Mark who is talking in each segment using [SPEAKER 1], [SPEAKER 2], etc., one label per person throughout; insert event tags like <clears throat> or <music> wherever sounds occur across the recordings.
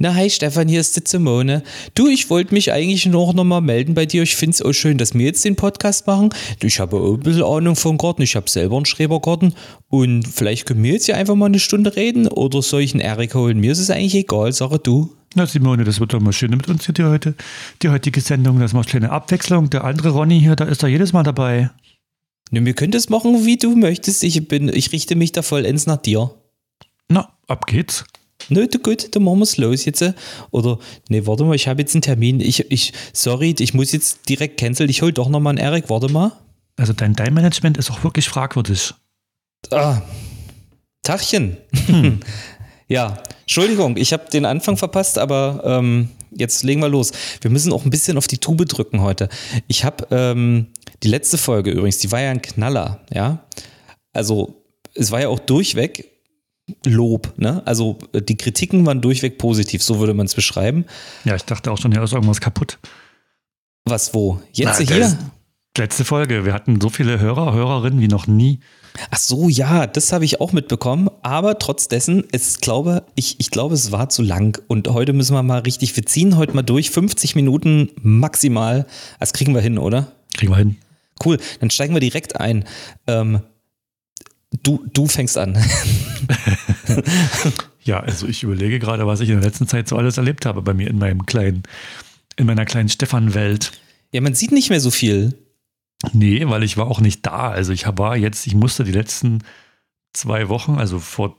[SPEAKER 1] Na, hi Stefan, hier ist die Simone. Du, ich wollte mich eigentlich noch, noch mal melden bei dir. Ich finde es auch schön, dass wir jetzt den Podcast machen. Du, ich habe auch ein bisschen Ahnung vom Garten. Ich habe selber einen Schrebergarten. Und vielleicht können wir jetzt ja einfach mal eine Stunde reden. Oder soll ich einen Erik holen? Mir ist es eigentlich egal, sage du.
[SPEAKER 2] Na Simone, das wird doch mal schön mit uns hier die, heute, die heutige Sendung. Das macht kleine Abwechslung. Der andere Ronny hier, da ist er jedes Mal dabei.
[SPEAKER 1] Ne, wir können das machen, wie du möchtest. Ich, bin, ich richte mich da vollends nach dir.
[SPEAKER 2] Na, ab geht's.
[SPEAKER 1] Nö, du gut, dann machen wir es los jetzt. Oder, nee, warte mal, ich habe jetzt einen Termin. Ich, ich, sorry, ich muss jetzt direkt canceln. Ich hol doch nochmal einen Erik, warte mal.
[SPEAKER 2] Also dein Time-Management ist auch wirklich fragwürdig.
[SPEAKER 1] Ah, Tachchen. Hm. <laughs> ja, Entschuldigung, ich habe den Anfang verpasst, aber ähm, jetzt legen wir los. Wir müssen auch ein bisschen auf die Tube drücken heute. Ich habe ähm, die letzte Folge übrigens, die war ja ein Knaller, ja. Also es war ja auch durchweg Lob. Ne? Also äh, die Kritiken waren durchweg positiv, so würde man es beschreiben.
[SPEAKER 2] Ja, ich dachte auch schon, hier ist irgendwas kaputt.
[SPEAKER 1] Was, wo? Jetzt Na, hier?
[SPEAKER 2] Letzte Folge. Wir hatten so viele Hörer, Hörerinnen wie noch nie.
[SPEAKER 1] Ach so, ja, das habe ich auch mitbekommen. Aber trotz dessen, es glaube, ich, ich glaube, es war zu lang. Und heute müssen wir mal richtig, wir ziehen heute mal durch. 50 Minuten maximal. Das kriegen wir hin, oder?
[SPEAKER 2] Kriegen wir hin.
[SPEAKER 1] Cool, dann steigen wir direkt ein. Ähm, Du, du fängst an. <laughs>
[SPEAKER 2] ja, also ich überlege gerade, was ich in der letzten Zeit so alles erlebt habe bei mir in meinem kleinen, in meiner kleinen Stefan-Welt.
[SPEAKER 1] Ja, man sieht nicht mehr so viel.
[SPEAKER 2] Nee, weil ich war auch nicht da. Also ich war jetzt, ich musste die letzten zwei Wochen, also vor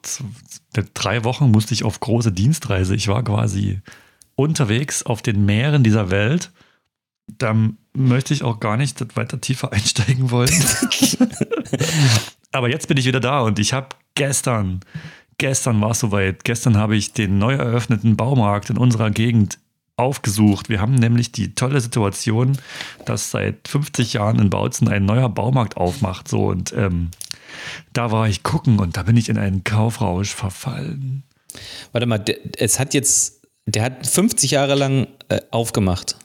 [SPEAKER 2] drei Wochen musste ich auf große Dienstreise. Ich war quasi unterwegs auf den Meeren dieser Welt. Da möchte ich auch gar nicht weiter tiefer <laughs> einsteigen wollen. <laughs> Aber jetzt bin ich wieder da und ich habe gestern, gestern war es soweit, gestern habe ich den neu eröffneten Baumarkt in unserer Gegend aufgesucht. Wir haben nämlich die tolle Situation, dass seit 50 Jahren in Bautzen ein neuer Baumarkt aufmacht. So und ähm, da war ich gucken und da bin ich in einen Kaufrausch verfallen.
[SPEAKER 1] Warte mal, es hat jetzt, der hat 50 Jahre lang äh, aufgemacht.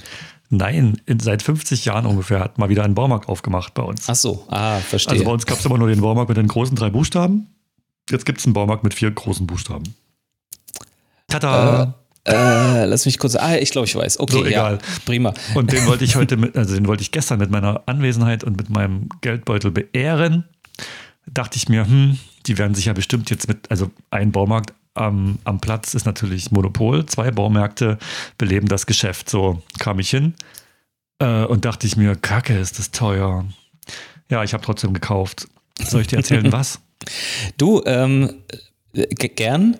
[SPEAKER 2] Nein, in, seit 50 Jahren ungefähr hat mal wieder ein Baumarkt aufgemacht bei uns.
[SPEAKER 1] Ach so, ah, verstehe.
[SPEAKER 2] Also bei uns gab es immer nur den Baumarkt mit den großen drei Buchstaben. Jetzt gibt es einen Baumarkt mit vier großen Buchstaben.
[SPEAKER 1] Tada! Äh, äh, lass mich kurz. Ah, ich glaube, ich weiß. Okay, so, egal. Ja, prima.
[SPEAKER 2] Und den wollte ich <laughs> heute mit, also den wollte ich gestern mit meiner Anwesenheit und mit meinem Geldbeutel beehren. Dachte ich mir, hm, die werden sich ja bestimmt jetzt mit, also ein Baumarkt am, am Platz ist natürlich Monopol. Zwei Baumärkte beleben das Geschäft. So kam ich hin äh, und dachte ich mir, Kacke, ist das teuer. Ja, ich habe trotzdem gekauft. Soll ich dir erzählen, <laughs> was?
[SPEAKER 1] Du, ähm, gern,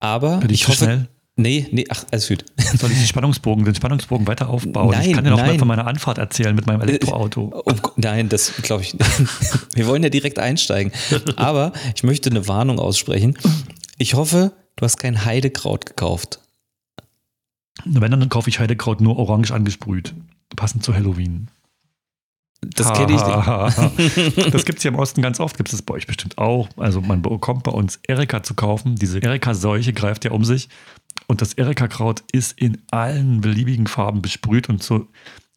[SPEAKER 1] aber
[SPEAKER 2] Bin ich, ich hoffe, schnell?
[SPEAKER 1] Nee, nee, ach, alles gut. <laughs>
[SPEAKER 2] Soll ich den Spannungsbogen, den Spannungsbogen weiter aufbauen? Nein, ich kann dir noch mal von meiner Anfahrt erzählen mit meinem Elektroauto.
[SPEAKER 1] Oh, nein, das glaube ich nicht. <laughs> Wir wollen ja direkt einsteigen. Aber ich möchte eine Warnung aussprechen. Ich hoffe, du hast kein Heidekraut gekauft.
[SPEAKER 2] Wenn, dann kaufe ich Heidekraut nur orange angesprüht. Passend zu Halloween.
[SPEAKER 1] Das kenne ich
[SPEAKER 2] nicht. <laughs> das gibt es hier im Osten ganz oft, gibt es bei euch bestimmt auch. Also man bekommt bei uns Erika zu kaufen. Diese Erika-Seuche greift ja um sich. Und das Erika-Kraut ist in allen beliebigen Farben besprüht und so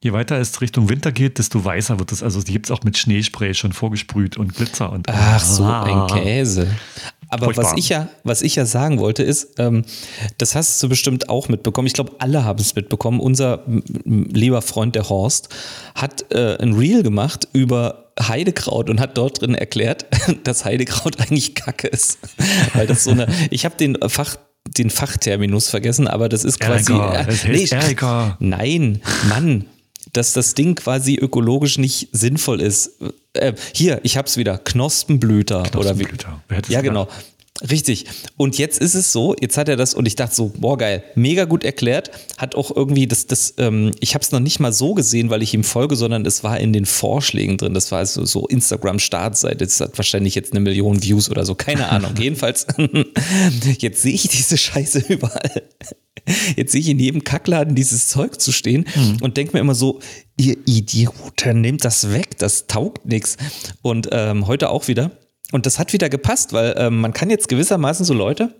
[SPEAKER 2] Je weiter es Richtung Winter geht, desto weißer wird es. Also die gibt es auch mit Schneespray schon vorgesprüht und Glitzer und.
[SPEAKER 1] Ach, so ein Käse. Aber was ich, ja, was ich ja sagen wollte, ist, ähm, das hast du bestimmt auch mitbekommen. Ich glaube, alle haben es mitbekommen. Unser lieber Freund, der Horst, hat äh, ein Reel gemacht über Heidekraut und hat dort drin erklärt, <laughs> dass Heidekraut eigentlich Kacke ist. <laughs> Weil das so eine, ich habe den Fach den Fachterminus vergessen, aber das ist quasi.
[SPEAKER 2] Erika, äh, das heißt nee, Erika. <laughs>
[SPEAKER 1] Nein, Mann, dass das Ding quasi ökologisch nicht sinnvoll ist. Äh, hier, ich hab's wieder, Knospenblüter.
[SPEAKER 2] Knospenblüter.
[SPEAKER 1] Oder wie, ja, genau. Richtig. Und jetzt ist es so, jetzt hat er das und ich dachte so, boah, geil, mega gut erklärt. Hat auch irgendwie das, das ähm, ich habe es noch nicht mal so gesehen, weil ich ihm folge, sondern es war in den Vorschlägen drin. Das war also so Instagram-Startseite. Das hat wahrscheinlich jetzt eine Million Views oder so, keine Ahnung. <laughs> Jedenfalls, <laughs> jetzt sehe ich diese Scheiße <laughs> überall. Jetzt sehe ich in jedem Kackladen dieses Zeug zu stehen mhm. und denke mir immer so, ihr Idioten, nehmt das weg, das taugt nichts. Und ähm, heute auch wieder und das hat wieder gepasst, weil ähm, man kann jetzt gewissermaßen so Leute,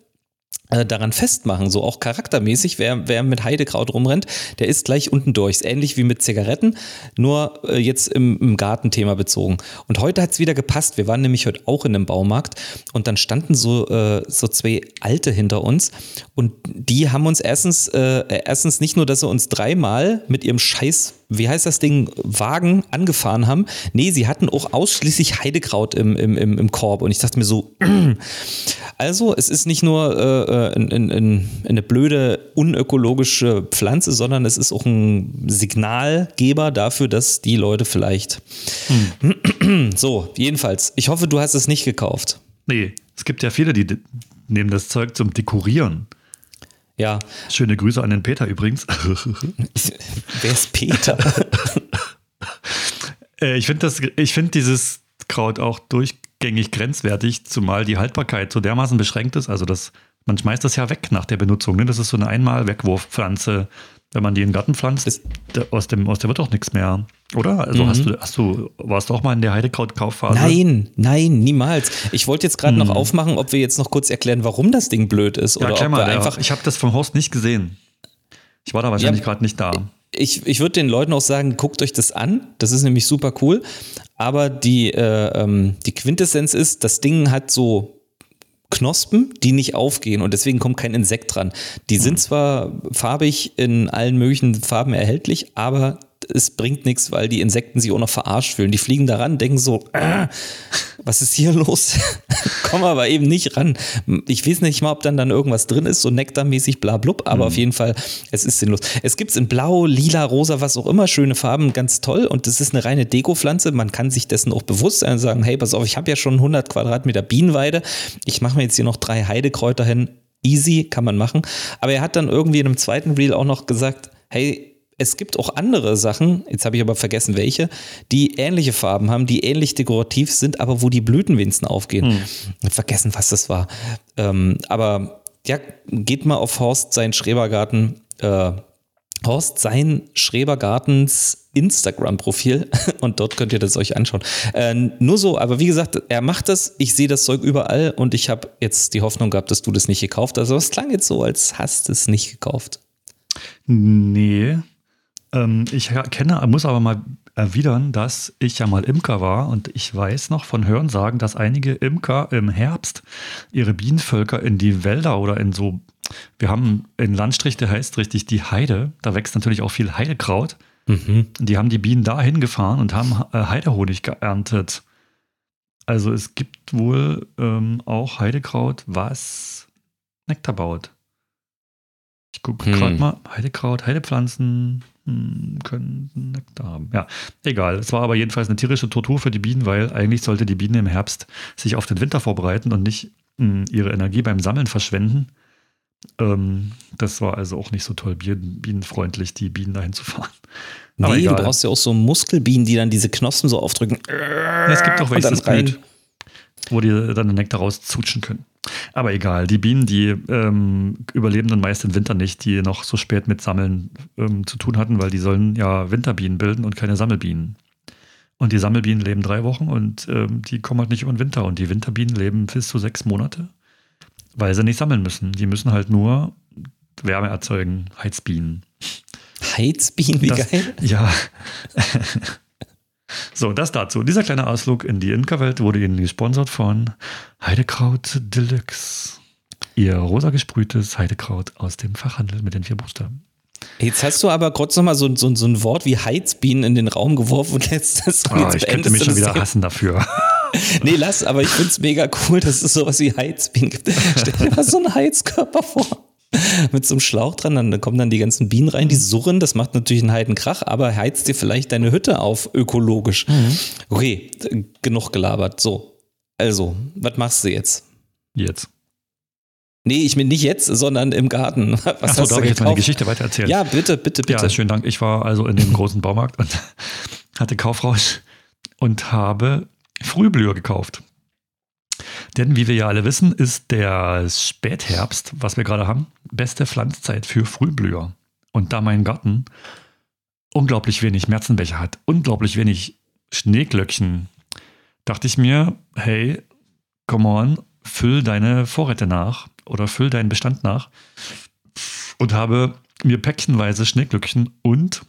[SPEAKER 1] äh, daran festmachen, so auch charaktermäßig. Wer, wer mit Heidekraut rumrennt, der ist gleich unten durch. Ist ähnlich wie mit Zigaretten, nur äh, jetzt im, im Gartenthema bezogen. Und heute hat es wieder gepasst. Wir waren nämlich heute auch in einem Baumarkt und dann standen so, äh, so zwei Alte hinter uns und die haben uns erstens, äh, erstens nicht nur, dass sie uns dreimal mit ihrem Scheiß wie heißt das Ding, Wagen angefahren haben. Nee, sie hatten auch ausschließlich Heidekraut im, im, im, im Korb. Und ich dachte mir so, <clears throat> also es ist nicht nur äh, in, in, in eine blöde, unökologische Pflanze, sondern es ist auch ein Signalgeber dafür, dass die Leute vielleicht. Hm. <clears throat> So, jedenfalls, ich hoffe, du hast es nicht gekauft.
[SPEAKER 2] Nee, es gibt ja viele, die nehmen das Zeug zum Dekorieren.
[SPEAKER 1] Ja.
[SPEAKER 2] Schöne Grüße an den Peter übrigens.
[SPEAKER 1] Wer ist Peter? <laughs>
[SPEAKER 2] Äh, ich finde find dieses Kraut auch durchgängig grenzwertig, zumal die Haltbarkeit so dermaßen beschränkt ist. Also das, man schmeißt das ja weg nach der Benutzung. Ne? Das ist so eine Einmal-Wegwurfpflanze wenn man die in den Garten pflanzt, ist, aus, dem, aus der wird auch nichts mehr, oder? Also mhm. hast, du, hast du, warst du auch mal in der Heidekraut-Kaufphase?
[SPEAKER 1] Nein, nein, niemals. Ich wollte jetzt gerade mhm. noch aufmachen, ob wir jetzt noch kurz erklären, warum das Ding blöd ist. Ja, oder
[SPEAKER 2] ob mal, einfach. Ich habe das vom Horst nicht gesehen. Ich war da wahrscheinlich ja, gerade nicht da.
[SPEAKER 1] Ich, ich würde den Leuten auch sagen, guckt euch das an. Das ist nämlich super cool. Aber die, äh, ähm, die Quintessenz ist, das Ding hat so Knospen, die nicht aufgehen und deswegen kommt kein Insekt dran. Die sind zwar farbig in allen möglichen Farben erhältlich, aber es bringt nichts, weil die Insekten sich auch noch verarscht fühlen. Die fliegen daran, denken so, äh, was ist hier los? <laughs> Kommen aber eben nicht ran. Ich weiß nicht mal, ob dann dann irgendwas drin ist, so nektarmäßig bla blub, aber mhm. auf jeden Fall, es ist sinnlos. Es gibt es in blau, lila, rosa, was auch immer, schöne Farben, ganz toll und das ist eine reine Dekopflanze. Man kann sich dessen auch bewusst sein und sagen, hey, pass auf, ich habe ja schon 100 Quadratmeter Bienenweide, ich mache mir jetzt hier noch drei Heidekräuter hin. Easy, kann man machen. Aber er hat dann irgendwie in einem zweiten Reel auch noch gesagt, hey, es gibt auch andere Sachen, jetzt habe ich aber vergessen welche, die ähnliche Farben haben, die ähnlich dekorativ sind, aber wo die Blüten wenigstens aufgehen. Hm. Vergessen, was das war. Ähm, aber ja, geht mal auf Horst sein Schrebergarten, äh, Horst sein Schrebergartens Instagram-Profil <laughs> und dort könnt ihr das euch anschauen. Äh, nur so, aber wie gesagt, er macht das, ich sehe das Zeug überall und ich habe jetzt die Hoffnung gehabt, dass du das nicht gekauft hast. Also es klang jetzt so, als hast du es nicht gekauft.
[SPEAKER 2] Nee, ähm, ich kenne, muss aber mal erwidern, dass ich ja mal Imker war und ich weiß noch von Hörensagen, dass einige Imker im Herbst ihre Bienenvölker in die Wälder oder in so, wir haben in Landstrich, der heißt richtig die Heide, da wächst natürlich auch viel Heidekraut. Mhm. Die haben die Bienen da hingefahren und haben äh, Heidehonig geerntet. Also es gibt wohl ähm, auch Heidekraut, was Nektar baut. Ich gucke hm. gerade mal. Heidekraut, Heidepflanzen, können Nektar haben. Ja, egal. Es war aber jedenfalls eine tierische Tortur für die Bienen, weil eigentlich sollte die Biene im Herbst sich auf den Winter vorbereiten und nicht mh, hm, ihre Energie beim Sammeln verschwenden. Ähm, das war also auch nicht so toll bienen, bienenfreundlich, die Bienen dahin zu fahren.
[SPEAKER 1] Aber nee, egal. du brauchst ja auch so Muskelbienen, die dann diese Knospen so aufdrücken.
[SPEAKER 2] Ja, es gibt auch welche, das wo die dann den Nektar rauszutschen können. Aber egal, die Bienen, die ähm, überleben dann meist den Winter nicht, die noch so spät mit Sammeln ähm, zu tun hatten, weil die sollen ja Winterbienen bilden und keine Sammelbienen. Und die Sammelbienen leben drei Wochen und ähm, die kommen halt nicht über den Winter. Und die Winterbienen leben bis zu sechs Monate, weil sie nicht sammeln müssen. Die müssen halt nur Wärme erzeugen, Heizbienen.
[SPEAKER 1] Heizbienen, wie
[SPEAKER 2] das,
[SPEAKER 1] geil.
[SPEAKER 2] Ja. <laughs> So, das dazu. Dieser kleine Ausflug in die Imkerwelt wurde Ihnen gesponsert von Heidekraut Deluxe. Ihr rosa gesprühtes Heidekraut aus dem Fachhandel mit den vier Buchstaben.
[SPEAKER 1] Jetzt hast du aber kurz nochmal so, so, so ein Wort wie Heizbienen in den Raum geworfen und jetzt
[SPEAKER 2] das oh, jetzt Ich könnte mich schon wieder hassen dafür. <laughs>
[SPEAKER 1] nee, lass, aber ich finde es mega cool, dass es sowas wie Heizbienen gibt. Stell dir mal so einen Heizkörper vor. <laughs> mit so einem Schlauch dran, dann kommen dann die ganzen Bienen rein, die mhm. surren, das macht natürlich einen Heidenkrach, aber heizt dir vielleicht deine Hütte auf ökologisch. Mhm. Okay, genug gelabert. So, also, was machst du jetzt?
[SPEAKER 2] Jetzt.
[SPEAKER 1] Nee, ich bin nicht jetzt, sondern im Garten. <laughs>
[SPEAKER 2] Was Achso, hast darf du ich jetzt meine Geschichte weiter erzählen?
[SPEAKER 1] Ja, bitte, bitte, bitte.
[SPEAKER 2] Ja, schönen Dank. Ich war also in dem <laughs> großen Baumarkt und hatte Kaufrausch und habe Frühblüher gekauft. Denn wie wir ja alle wissen, ist der Spätherbst, was wir gerade haben, beste Pflanzzeit für Frühblüher. Und da mein Garten unglaublich wenig Märzenbecher hat, unglaublich wenig Schneeglöckchen, dachte ich mir, hey, come on, füll deine Vorräte nach oder füll deinen Bestand nach und habe mir päckchenweise Schneeglöckchen und,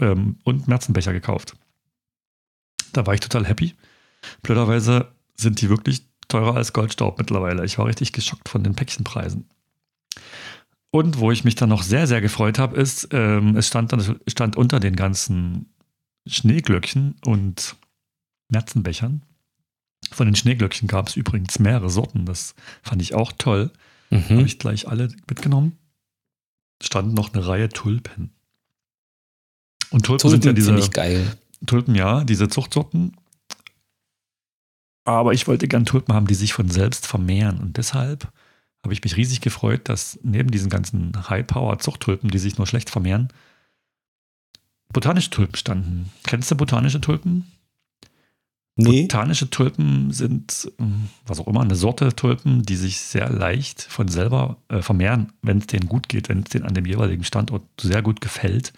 [SPEAKER 2] ähm, und Märzenbecher gekauft. Da war ich total happy. Blöderweise sind die wirklich teurer als Goldstaub mittlerweile. Ich war richtig geschockt von den Päckchenpreisen. Und wo ich mich dann noch sehr, sehr gefreut habe, ist, ähm, es stand, stand unter den ganzen Schneeglöckchen und Märzenbechern. Von den Schneeglöckchen gab es übrigens mehrere Sorten. Das fand ich auch toll. Mhm. Habe ich gleich alle mitgenommen. Stand noch eine Reihe Tulpen. Und Tulpen, Tulpen sind ja diese. Tulpen, ja, diese Zuchtsorten. Aber ich wollte gern Tulpen haben, die sich von selbst vermehren. Und deshalb habe ich mich riesig gefreut, dass neben diesen ganzen High-Power-Zuchttulpen, die sich nur schlecht vermehren, botanische Tulpen standen. Kennst du botanische Tulpen? Nee. Botanische Tulpen sind, hm, was auch immer, eine Sorte Tulpen, die sich sehr leicht von selber äh, vermehren, wenn es denen gut geht, wenn es denen an dem jeweiligen Standort sehr gut gefällt.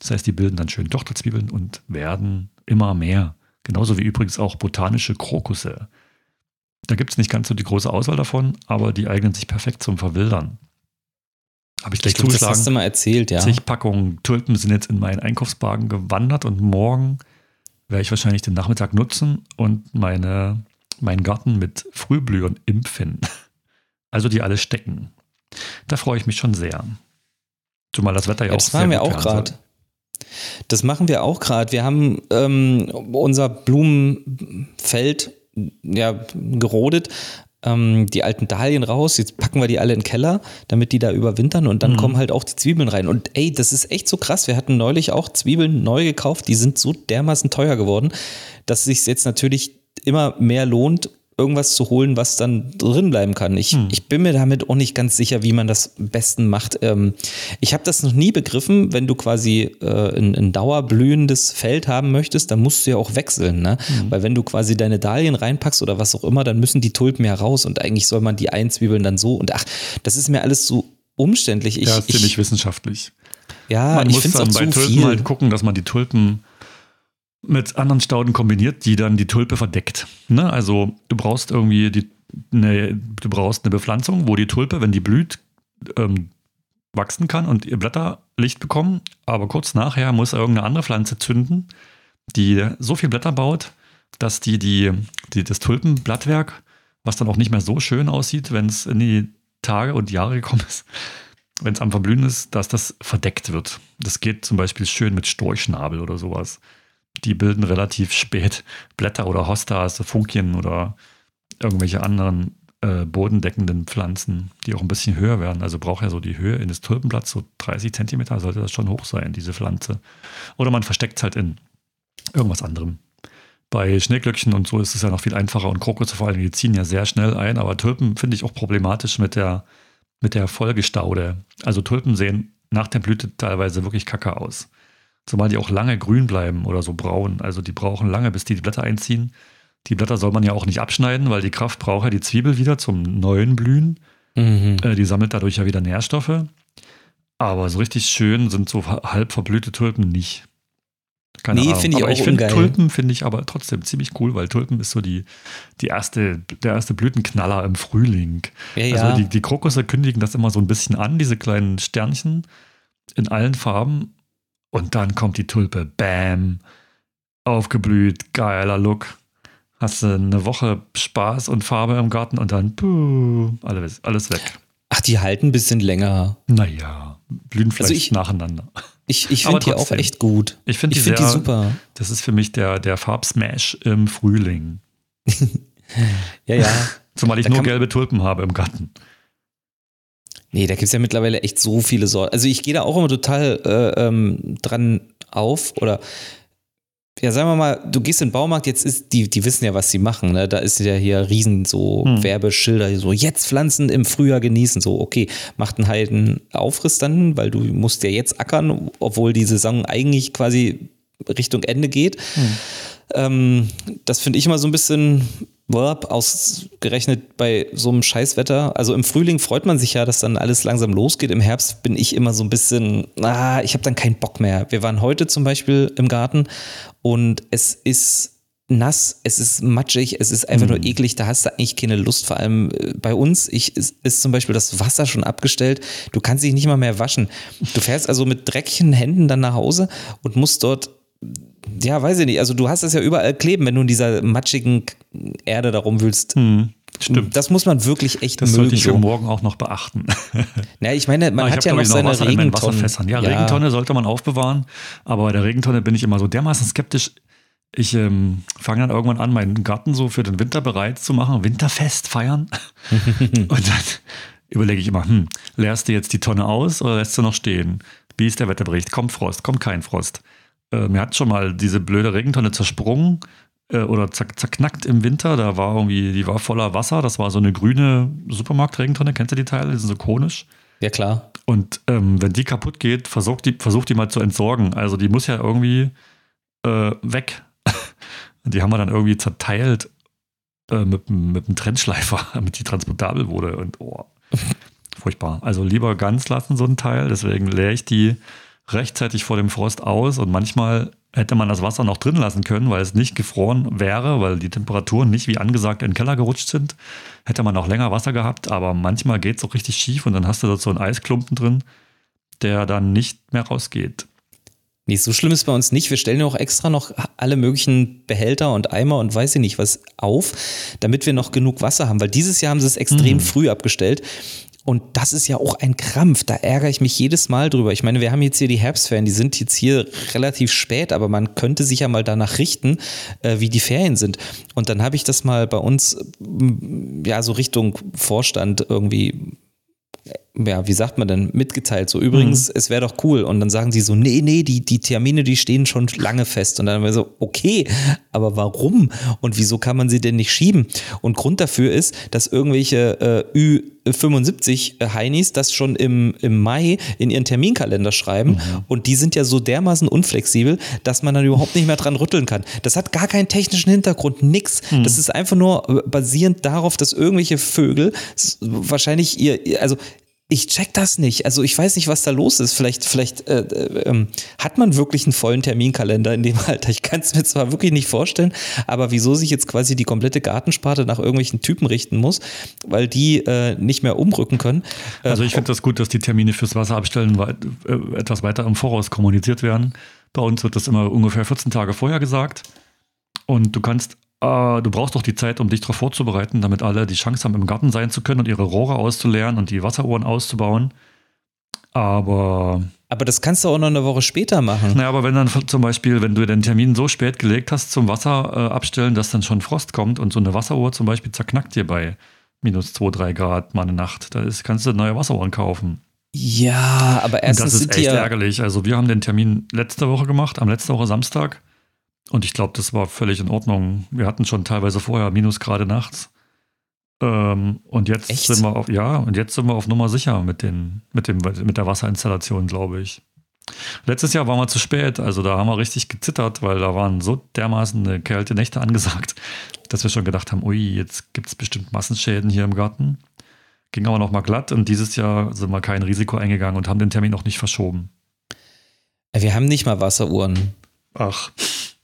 [SPEAKER 2] Das heißt, die bilden dann schön Dochterzwiebeln und werden immer mehr. Genauso wie übrigens auch botanische Krokusse. Da gibt es nicht ganz so die große Auswahl davon, aber die eignen sich perfekt zum Verwildern. Habe ich gleich ich glaub, zugeschlagen.
[SPEAKER 1] Das hast du mal erzählt, ja.
[SPEAKER 2] Zig Packungen Tulpen sind jetzt in meinen Einkaufswagen gewandert und morgen werde ich wahrscheinlich den Nachmittag nutzen und meine, meinen Garten mit Frühblühern impfen. <laughs> Also die alle stecken. Da freue ich mich schon sehr. Zumal das Wetter ja, ja auch
[SPEAKER 1] das machen wir auch gerade. Das machen wir auch gerade. Wir haben ähm, unser Blumenfeld ja, gerodet, ähm, die alten Dahlien raus, jetzt packen wir die alle in den Keller, damit die da überwintern und dann mhm. kommen halt auch die Zwiebeln rein. Und ey, das ist echt so krass. Wir hatten neulich auch Zwiebeln neu gekauft, die sind so dermaßen teuer geworden, dass es sich jetzt natürlich immer mehr lohnt, irgendwas zu holen, was dann drin bleiben kann. Ich, hm. ich bin mir damit auch nicht ganz sicher, wie man das am besten macht. Ähm, ich habe das noch nie begriffen, wenn du quasi äh, ein, ein, dauerblühendes Feld haben möchtest, dann musst du ja auch wechseln. Ne? Hm. Weil wenn du quasi deine Dahlien reinpackst oder was auch immer, dann müssen die Tulpen ja raus und eigentlich soll man die einzwiebeln dann so. Und ach, das ist mir alles so umständlich.
[SPEAKER 2] Ich, ja, ist ziemlich wissenschaftlich.
[SPEAKER 1] Ja,
[SPEAKER 2] man
[SPEAKER 1] ich
[SPEAKER 2] muss dann bei Tulpen viel. halt gucken, dass man die Tulpen mit anderen Stauden kombiniert, die dann die Tulpe verdeckt. Ne? Also du brauchst irgendwie die, ne, du brauchst eine Bepflanzung, wo die Tulpe, wenn die blüht, ähm, wachsen kann und ihr Blätter Licht bekommen. Aber kurz nachher muss irgendeine andere Pflanze zünden, die so viel Blätter baut, dass die, die, die das Tulpenblattwerk, was dann auch nicht mehr so schön aussieht, wenn es in die Tage und Jahre gekommen ist, wenn es am Verblühen ist, dass das verdeckt wird. Das geht zum Beispiel schön mit Storchschnabel oder sowas die bilden relativ spät Blätter oder Hostas, Funkien oder irgendwelche anderen äh, bodendeckenden Pflanzen, die auch ein bisschen höher werden. Also braucht ja so die Höhe in das Tulpenblatt, so 30 Zentimeter sollte das schon hoch sein, diese Pflanze. Oder man versteckt es halt in irgendwas anderem. Bei Schneeglöckchen und so ist es ja noch viel einfacher und Krokusse vor allem, die ziehen ja sehr schnell ein, aber Tulpen finde ich auch problematisch mit der, mit der Folgestaude. Also Tulpen sehen nach der Blüte teilweise wirklich kacke aus. Zumal die auch lange grün bleiben oder so braun. Also die brauchen lange, bis die, die Blätter einziehen. Die Blätter soll man ja auch nicht abschneiden, weil die Kraft braucht ja die Zwiebel wieder zum neuen Blühen. Mhm. Äh, die sammelt dadurch ja wieder Nährstoffe. Aber so richtig schön sind so halb verblühte Tulpen nicht.
[SPEAKER 1] Keine nee, finde ich aber auch
[SPEAKER 2] ich finde Tulpen finde ich aber trotzdem ziemlich cool, weil Tulpen ist so die, die erste, der erste Blütenknaller im Frühling. Ja, also ja. die, die Krokusse kündigen das immer so ein bisschen an, diese kleinen Sternchen in allen Farben. Und dann kommt die Tulpe, bam, aufgeblüht, geiler Look. Hast du eine Woche Spaß und Farbe im Garten und dann puh, alles, alles weg.
[SPEAKER 1] Ach, die halten ein bisschen länger.
[SPEAKER 2] Naja, blühen vielleicht also ich, nacheinander.
[SPEAKER 1] Ich, ich finde die auch echt gut.
[SPEAKER 2] Ich finde die, find die super. Das ist für mich der, der Farbsmash im Frühling. <laughs>
[SPEAKER 1] ja, ja. <laughs>
[SPEAKER 2] Zumal ich da nur gelbe Tulpen habe im Garten.
[SPEAKER 1] Nee, da gibt es ja mittlerweile echt so viele Sorten. Also ich gehe da auch immer total äh, ähm, dran auf oder ja, sagen wir mal, du gehst in den Baumarkt, jetzt ist, die, die wissen ja, was sie machen, ne? Da ist ja hier riesen so hm. Werbeschilder, so jetzt Pflanzen im Frühjahr genießen. So, okay, macht einen heiden Aufriss dann, weil du musst ja jetzt ackern, obwohl die Saison eigentlich quasi Richtung Ende geht. Hm. Ähm, das finde ich immer so ein bisschen ausgerechnet bei so einem Scheißwetter. Also im Frühling freut man sich ja, dass dann alles langsam losgeht. Im Herbst bin ich immer so ein bisschen, ah, ich habe dann keinen Bock mehr. Wir waren heute zum Beispiel im Garten und es ist nass, es ist matschig, es ist einfach mm. nur mhm. eklig, da hast du eigentlich keine Lust. Vor allem äh, bei uns ich, ist, ist zum Beispiel das Wasser schon abgestellt, du kannst dich nicht mal mehr waschen. Du fährst also mit dreckigen Händen dann nach Hause und musst dort ja, weiß ich nicht. Also du hast es ja überall kleben, wenn du in dieser matschigen Erde da rumwühlst. Hm,
[SPEAKER 2] stimmt.
[SPEAKER 1] Das muss man wirklich echt
[SPEAKER 2] das mögen. Das sollte ich für morgen auch noch beachten. <laughs>
[SPEAKER 1] Ja, ich meine, man aber hat ja noch seine Wasser Regentonnen.
[SPEAKER 2] Ja, ja, Regentonne sollte man aufbewahren, aber bei der Regentonne bin ich immer so dermaßen skeptisch. Ich ähm, fange dann irgendwann an, meinen Garten so für den Winter bereit zu machen, Winterfest feiern. <laughs> Und dann überlege ich immer, hm, leerst du jetzt die Tonne aus oder lässt du noch stehen? Wie ist der Wetterbericht? Kommt Frost? Kommt kein Frost? Äh, mir hat schon mal diese blöde Regentonne zersprungen äh, oder zack, zerknackt im Winter. Da war irgendwie, die war voller Wasser. Das war so eine grüne Supermarkt-Regentonne. Kennst du die Teile? Die sind so konisch.
[SPEAKER 1] Ja, klar.
[SPEAKER 2] Und ähm, wenn die kaputt geht, versucht die, versucht die mal zu entsorgen. Also die muss ja irgendwie äh, weg. <laughs> die haben wir dann irgendwie zerteilt äh, mit, mit einem Trennschleifer, <laughs> damit die transportabel wurde. Und oh, furchtbar. Also lieber ganz lassen, so ein Teil. Deswegen leere ich die rechtzeitig vor dem Frost aus und manchmal hätte man das Wasser noch drin lassen können, weil es nicht gefroren wäre, weil die Temperaturen nicht wie angesagt in den Keller gerutscht sind. Hätte man auch länger Wasser gehabt, aber manchmal geht es auch richtig schief und dann hast du dort so einen Eisklumpen drin, der dann nicht mehr rausgeht.
[SPEAKER 1] Nee, so schlimm ist bei uns nicht. Wir stellen ja auch extra noch alle möglichen Behälter und Eimer und weiß ich nicht was auf, damit wir noch genug Wasser haben, weil dieses Jahr haben sie es extrem mhm. früh abgestellt. Und das ist ja auch ein Krampf. Da ärgere ich mich jedes Mal drüber. Ich meine, wir haben jetzt hier die Herbstferien, die sind jetzt hier relativ spät, aber man könnte sich ja mal danach richten, äh, wie die Ferien sind. Und dann habe ich das mal bei uns, ja, so Richtung Vorstand irgendwie ja, wie sagt man denn, mitgeteilt. So, übrigens, mhm. es wäre doch cool. Und dann sagen sie so, nee, nee, die, die Termine, die stehen schon lange fest. Und dann haben wir so, okay, aber warum? Und wieso kann man sie denn nicht schieben? Und Grund dafür ist, dass irgendwelche äh, Ü 75 Heinis das schon im, im Mai in ihren Terminkalender schreiben. Mhm. Und die sind ja so dermaßen unflexibel, dass man dann überhaupt nicht mehr dran rütteln kann. Das hat gar keinen technischen Hintergrund, nix. Mhm. Das ist einfach nur basierend darauf, dass irgendwelche Vögel wahrscheinlich ihr, also ich check das nicht. Also ich weiß nicht, was da los ist. Vielleicht, vielleicht äh, äh, ähm, hat man wirklich einen vollen Terminkalender in dem <laughs> Alter. Ich kann es mir zwar wirklich nicht vorstellen, aber wieso sich jetzt quasi die komplette Gartensparte nach irgendwelchen Typen richten muss, weil die äh, nicht mehr umrücken können.
[SPEAKER 2] Äh, also ich finde das gut, dass die Termine fürs Wasserabstellen weit, äh, etwas weiter im Voraus kommuniziert werden. Bei uns wird das immer ungefähr 14 Tage vorher gesagt. Und du kannst du brauchst doch die Zeit, um dich darauf vorzubereiten, damit alle die Chance haben, im Garten sein zu können und ihre Rohre auszuleeren und die Wasseruhren auszubauen. Aber.
[SPEAKER 1] Aber das kannst du auch noch eine Woche später machen.
[SPEAKER 2] Naja, aber wenn dann zum Beispiel, wenn du den Termin so spät gelegt hast zum Wasser äh, abstellen, dass dann schon Frost kommt und so eine Wasseruhr zum Beispiel zerknackt dir bei minus 2, 3 Grad mal eine Nacht, da ist, kannst du neue Wasseruhren kaufen.
[SPEAKER 1] Ja, aber erstens.
[SPEAKER 2] Und das ist echt ärgerlich. Also, wir haben den Termin letzte Woche gemacht, am letzte Woche Samstag. Und ich glaube, das war völlig in Ordnung. Wir hatten schon teilweise vorher Minusgrade nachts. Ähm, und jetzt Echt? sind wir auf, ja, und jetzt sind wir auf Nummer sicher mit, den, mit, dem, mit der Wasserinstallation, glaube ich. Letztes Jahr waren wir zu spät, also da haben wir richtig gezittert, weil da waren so dermaßen eine kalte Nächte angesagt, dass wir schon gedacht haben, ui, jetzt gibt es bestimmt Massenschäden hier im Garten. Ging aber noch mal glatt und dieses Jahr sind wir kein Risiko eingegangen und haben den Termin auch nicht verschoben.
[SPEAKER 1] Wir haben nicht mal Wasseruhren.
[SPEAKER 2] Ach.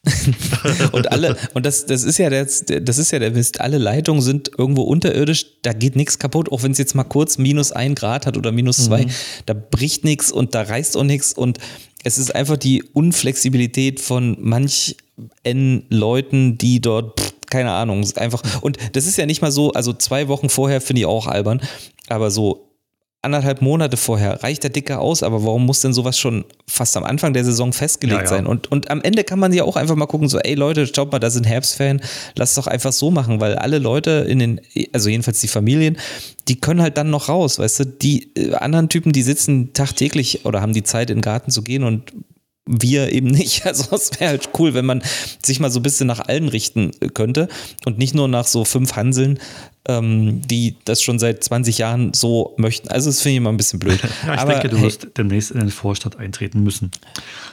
[SPEAKER 2] <laughs>
[SPEAKER 1] und alle, und das, das ist ja der, das ist ja der Mist. Alle Leitungen sind irgendwo unterirdisch, da geht nichts kaputt, auch wenn es jetzt mal kurz minus ein Grad hat oder minus zwei, mhm. da bricht nichts und da reißt auch nichts und es ist einfach die Unflexibilität von manch N Leuten, die dort, pff, keine Ahnung, einfach, und das ist ja nicht mal so, also zwei Wochen vorher finde ich auch albern, aber so anderthalb Monate vorher reicht der Dicke aus, aber warum muss denn sowas schon fast am Anfang der Saison festgelegt ja, ja. sein? Und, und am Ende kann man ja auch einfach mal gucken, so, ey Leute, schaut mal, da sind Herbstferien, lasst doch einfach so machen, weil alle Leute in den, also jedenfalls die Familien, die können halt dann noch raus, weißt du, die äh, anderen Typen, die sitzen tagtäglich oder haben die Zeit, in den Garten zu gehen und wir eben nicht. <laughs> Also es wäre halt cool, wenn man sich mal so ein bisschen nach allen richten könnte und nicht nur nach so fünf Hanseln, ähm, die das schon seit 20 Jahren so möchten. Also das finde ich immer ein bisschen blöd. <laughs>
[SPEAKER 2] ja, ich Aber, denke, du hey, wirst demnächst in den Vorstand eintreten müssen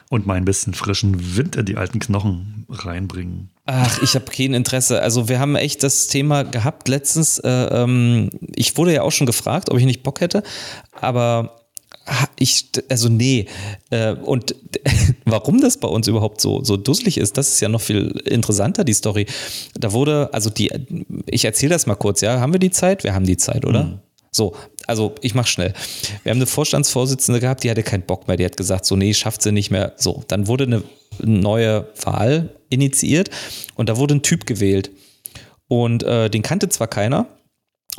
[SPEAKER 2] und mal ein bisschen frischen Wind in die alten Knochen reinbringen.
[SPEAKER 1] Ach, ich habe kein Interesse. Also wir haben echt das Thema gehabt letztens. Äh, ähm, ich wurde ja auch schon gefragt, ob ich nicht Bock hätte, aber ich, also nee. Äh, und <laughs> warum das bei uns überhaupt so, so dusselig ist, das ist ja noch viel interessanter, die Story. Da wurde, also die, ich erzähle das mal kurz, ja. Haben wir die Zeit? Wir haben die Zeit, oder? Mhm. So, also ich mach schnell. Wir haben eine Vorstandsvorsitzende gehabt, die hatte keinen Bock mehr. Die hat gesagt, so, nee, schafft sie nicht mehr. So, dann wurde eine neue Wahl initiiert und da wurde ein Typ gewählt. Und äh, den kannte zwar keiner,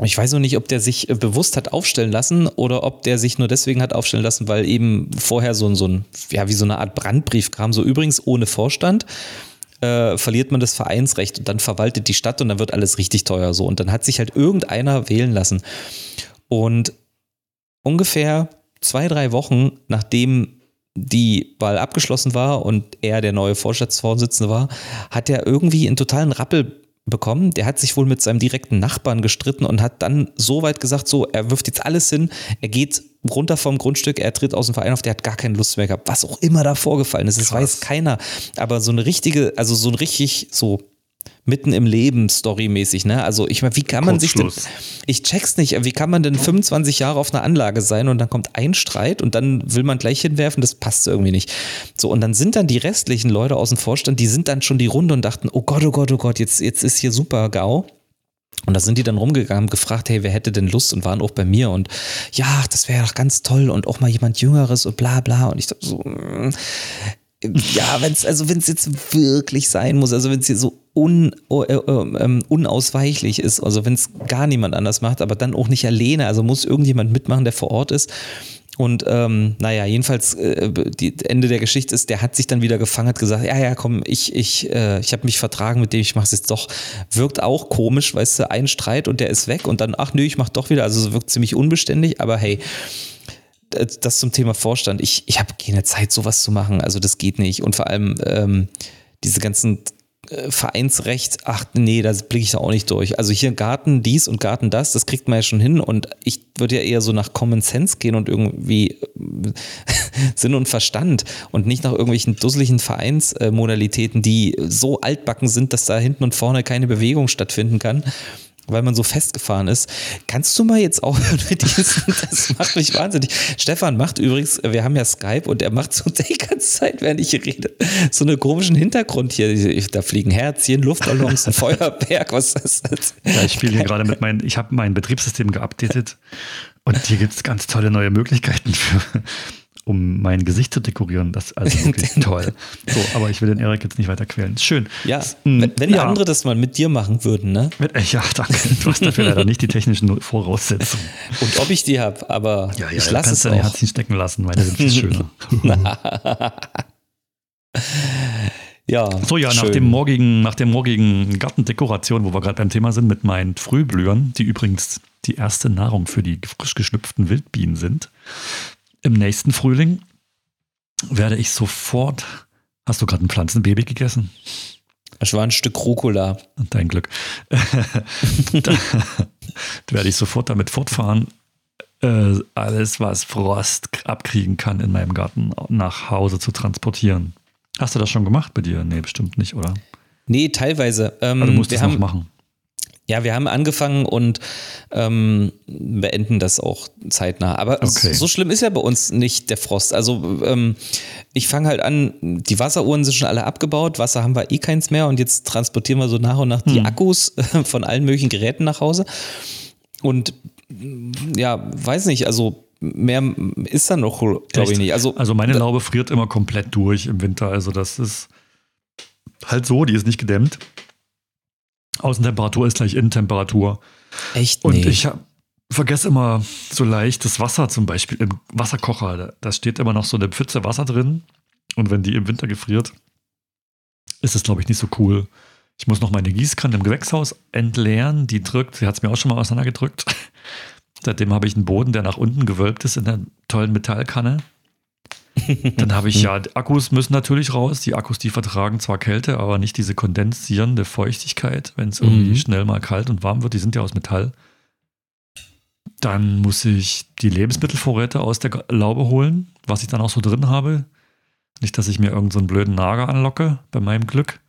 [SPEAKER 1] ich weiß noch nicht, ob der sich äh, bewusst hat aufstellen lassen oder ob der sich nur deswegen hat aufstellen lassen, weil eben vorher so ein, so ein ja, wie so eine Art Brandbrief kam. So übrigens ohne Vorstand äh, verliert man das Vereinsrecht und dann verwaltet die Stadt und dann wird alles richtig teuer so. Und dann hat sich halt irgendeiner wählen lassen. Und ungefähr zwei, drei Wochen nachdem die Wahl abgeschlossen war und er der neue Vorstandsvorsitzende war, hat er irgendwie einen totalen Rappel bekommen. Der hat sich wohl mit seinem direkten Nachbarn gestritten und hat dann so weit gesagt, so, er wirft jetzt alles hin, er geht runter vom Grundstück, er tritt aus dem Verein auf, der hat gar keine Lust mehr gehabt. Was auch immer da vorgefallen ist, das Krass. weiß keiner. Aber so eine richtige, also so ein richtig so mitten im Leben storymäßig, ne? Also ich meine, wie kann man sich denn, ich check's nicht, wie kann man denn 25 Jahre auf einer Anlage sein und dann kommt ein Streit und dann will man gleich hinwerfen, das passt irgendwie nicht. So und dann sind dann die restlichen Leute aus dem Vorstand, die sind dann schon die Runde und dachten, oh Gott, oh Gott, oh Gott, jetzt jetzt ist hier super GAU. Und da sind die dann rumgegangen, gefragt, hey, wer hätte denn Lust und waren auch bei mir und ja, das wäre doch ganz toll und auch mal jemand Jüngeres und bla bla. Und ich dachte so, mm, ja, wenn es also wenn es jetzt wirklich sein muss, also wenn es hier so un, uh, uh, unausweichlich ist, also wenn es gar niemand anders macht, aber dann auch nicht alleine, also muss irgendjemand mitmachen, der vor Ort ist. Und ähm, naja, jedenfalls, äh, die Ende der Geschichte ist, der hat sich dann wieder gefangen, hat gesagt, ja, ja, komm, ich, ich, äh, ich habe mich vertragen mit dem, ich mache es jetzt doch. Wirkt auch komisch, weißt du, ein Streit und der ist weg und dann, ach nö, ich mach doch wieder. Also es wirkt ziemlich unbeständig, aber hey, das zum Thema Vorstand. Ich, ich habe keine Zeit, sowas zu machen. Also das geht nicht. Und vor allem ähm, diese ganzen äh, Vereinsrecht, ach nee, da blicke ich da auch nicht durch. Also hier Garten dies und Garten das, das kriegt man ja schon hin. Und ich würde ja eher so nach Common Sense gehen und irgendwie äh, <laughs> Sinn und Verstand und nicht nach irgendwelchen dusseligen Vereinsmodalitäten, die so altbacken sind, dass da hinten und vorne keine Bewegung stattfinden kann weil man so festgefahren ist. Kannst du mal jetzt aufhören <laughs> mit diesen, das macht mich wahnsinnig. Stefan macht übrigens, wir haben ja Skype und er macht so die ganze Zeit, während ich rede, so einen komischen Hintergrund hier. Da fliegen Herzchen, Luftballons, ein Feuerberg, was ist das?
[SPEAKER 2] Ja, ich spiele hier gerade mit meinem, ich habe mein Betriebssystem geupdatet und hier gibt es ganz tolle neue Möglichkeiten für, um mein Gesicht zu dekorieren. Das ist also <laughs> wirklich toll. So, aber ich will den Erik jetzt nicht weiter quälen. Schön.
[SPEAKER 1] Ja, wenn, wenn ja. andere das mal mit dir machen würden, ne?
[SPEAKER 2] Ja, danke. Du hast dafür leider nicht die technischen Voraussetzungen. <laughs>
[SPEAKER 1] Und ob ich die habe, aber
[SPEAKER 2] ja, ja,
[SPEAKER 1] ich
[SPEAKER 2] lasse es deine Herzchen stecken lassen. Meine sind viel schöner. <laughs>
[SPEAKER 1] Ja.
[SPEAKER 2] So, ja, nach dem morgigen, nach der morgigen Gartendekoration, wo wir gerade beim Thema sind, mit meinen Frühblühern, die übrigens die erste Nahrung für die frisch geschlüpften Wildbienen sind, im nächsten Frühling werde ich sofort. Hast du gerade ein Pflanzenbaby gegessen?
[SPEAKER 1] Es war ein Stück Rucola.
[SPEAKER 2] Dein Glück. <laughs> da, werde ich sofort damit fortfahren, äh, alles, was Frost abkriegen kann in meinem Garten, nach Hause zu transportieren. Hast du das schon gemacht bei dir? Nee, bestimmt nicht, oder?
[SPEAKER 1] Nee, teilweise.
[SPEAKER 2] Ähm, also du musst es noch machen.
[SPEAKER 1] Ja, wir haben angefangen und ähm, beenden das auch zeitnah. Aber okay. so schlimm ist ja bei uns nicht der Frost. Also ähm, ich fange halt an, die Wasseruhren sind schon alle abgebaut, Wasser haben wir eh keins mehr und jetzt transportieren wir so nach und nach die hm. Akkus <laughs> von allen möglichen Geräten nach Hause. Und ja, weiß nicht, also mehr ist da noch, glaube ich nicht.
[SPEAKER 2] Also, also meine Laube friert immer komplett durch im Winter. Also das ist halt so, die ist nicht gedämmt. Außentemperatur ist gleich Innentemperatur.
[SPEAKER 1] Echt?
[SPEAKER 2] Und nee. ich vergesse immer so leicht das Wasser zum Beispiel im Wasserkocher. Da steht immer noch so eine Pfütze Wasser drin. Und wenn die im Winter gefriert, ist das, glaube ich, nicht so cool. Ich muss noch meine Gießkanne im Gewächshaus entleeren. Die drückt, sie hat es mir auch schon mal auseinandergedrückt. <laughs> Seitdem habe ich einen Boden, der nach unten gewölbt ist in der tollen Metallkanne. Dann habe ich <laughs> ja, Akkus müssen natürlich raus. Die Akkus, die vertragen zwar Kälte, aber nicht diese kondensierende Feuchtigkeit, wenn es irgendwie mhm. schnell mal kalt und warm wird. Die sind ja aus Metall. Dann muss ich die Lebensmittelvorräte aus der Laube holen, was ich dann auch so drin habe. Nicht, dass ich mir irgendeinen so blöden Nager anlocke, bei meinem Glück.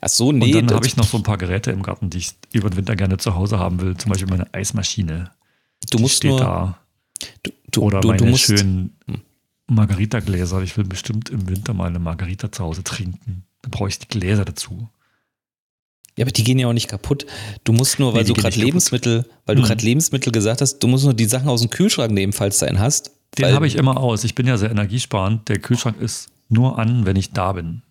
[SPEAKER 1] Ach so, nee.
[SPEAKER 2] Und dann habe ich noch so ein paar Geräte im Garten, die ich über den Winter gerne zu Hause haben will. Zum Beispiel meine Eismaschine.
[SPEAKER 1] Du musst nur,
[SPEAKER 2] da Du, du, Oder du, meine schönen Margarita-Gläser. Ich will bestimmt im Winter mal eine Margarita zu Hause trinken. Dann brauche ich die Gläser dazu.
[SPEAKER 1] Ja, aber die gehen ja auch nicht kaputt. Du musst nur, weil nee, du gerade Lebensmittel, kaputt. weil du hm. gerade Lebensmittel gesagt hast, du musst nur die Sachen aus dem Kühlschrank nehmen, falls du einen hast.
[SPEAKER 2] Den habe ich immer aus. Ich bin ja sehr energiesparend. Der Kühlschrank ist nur an, wenn ich da bin.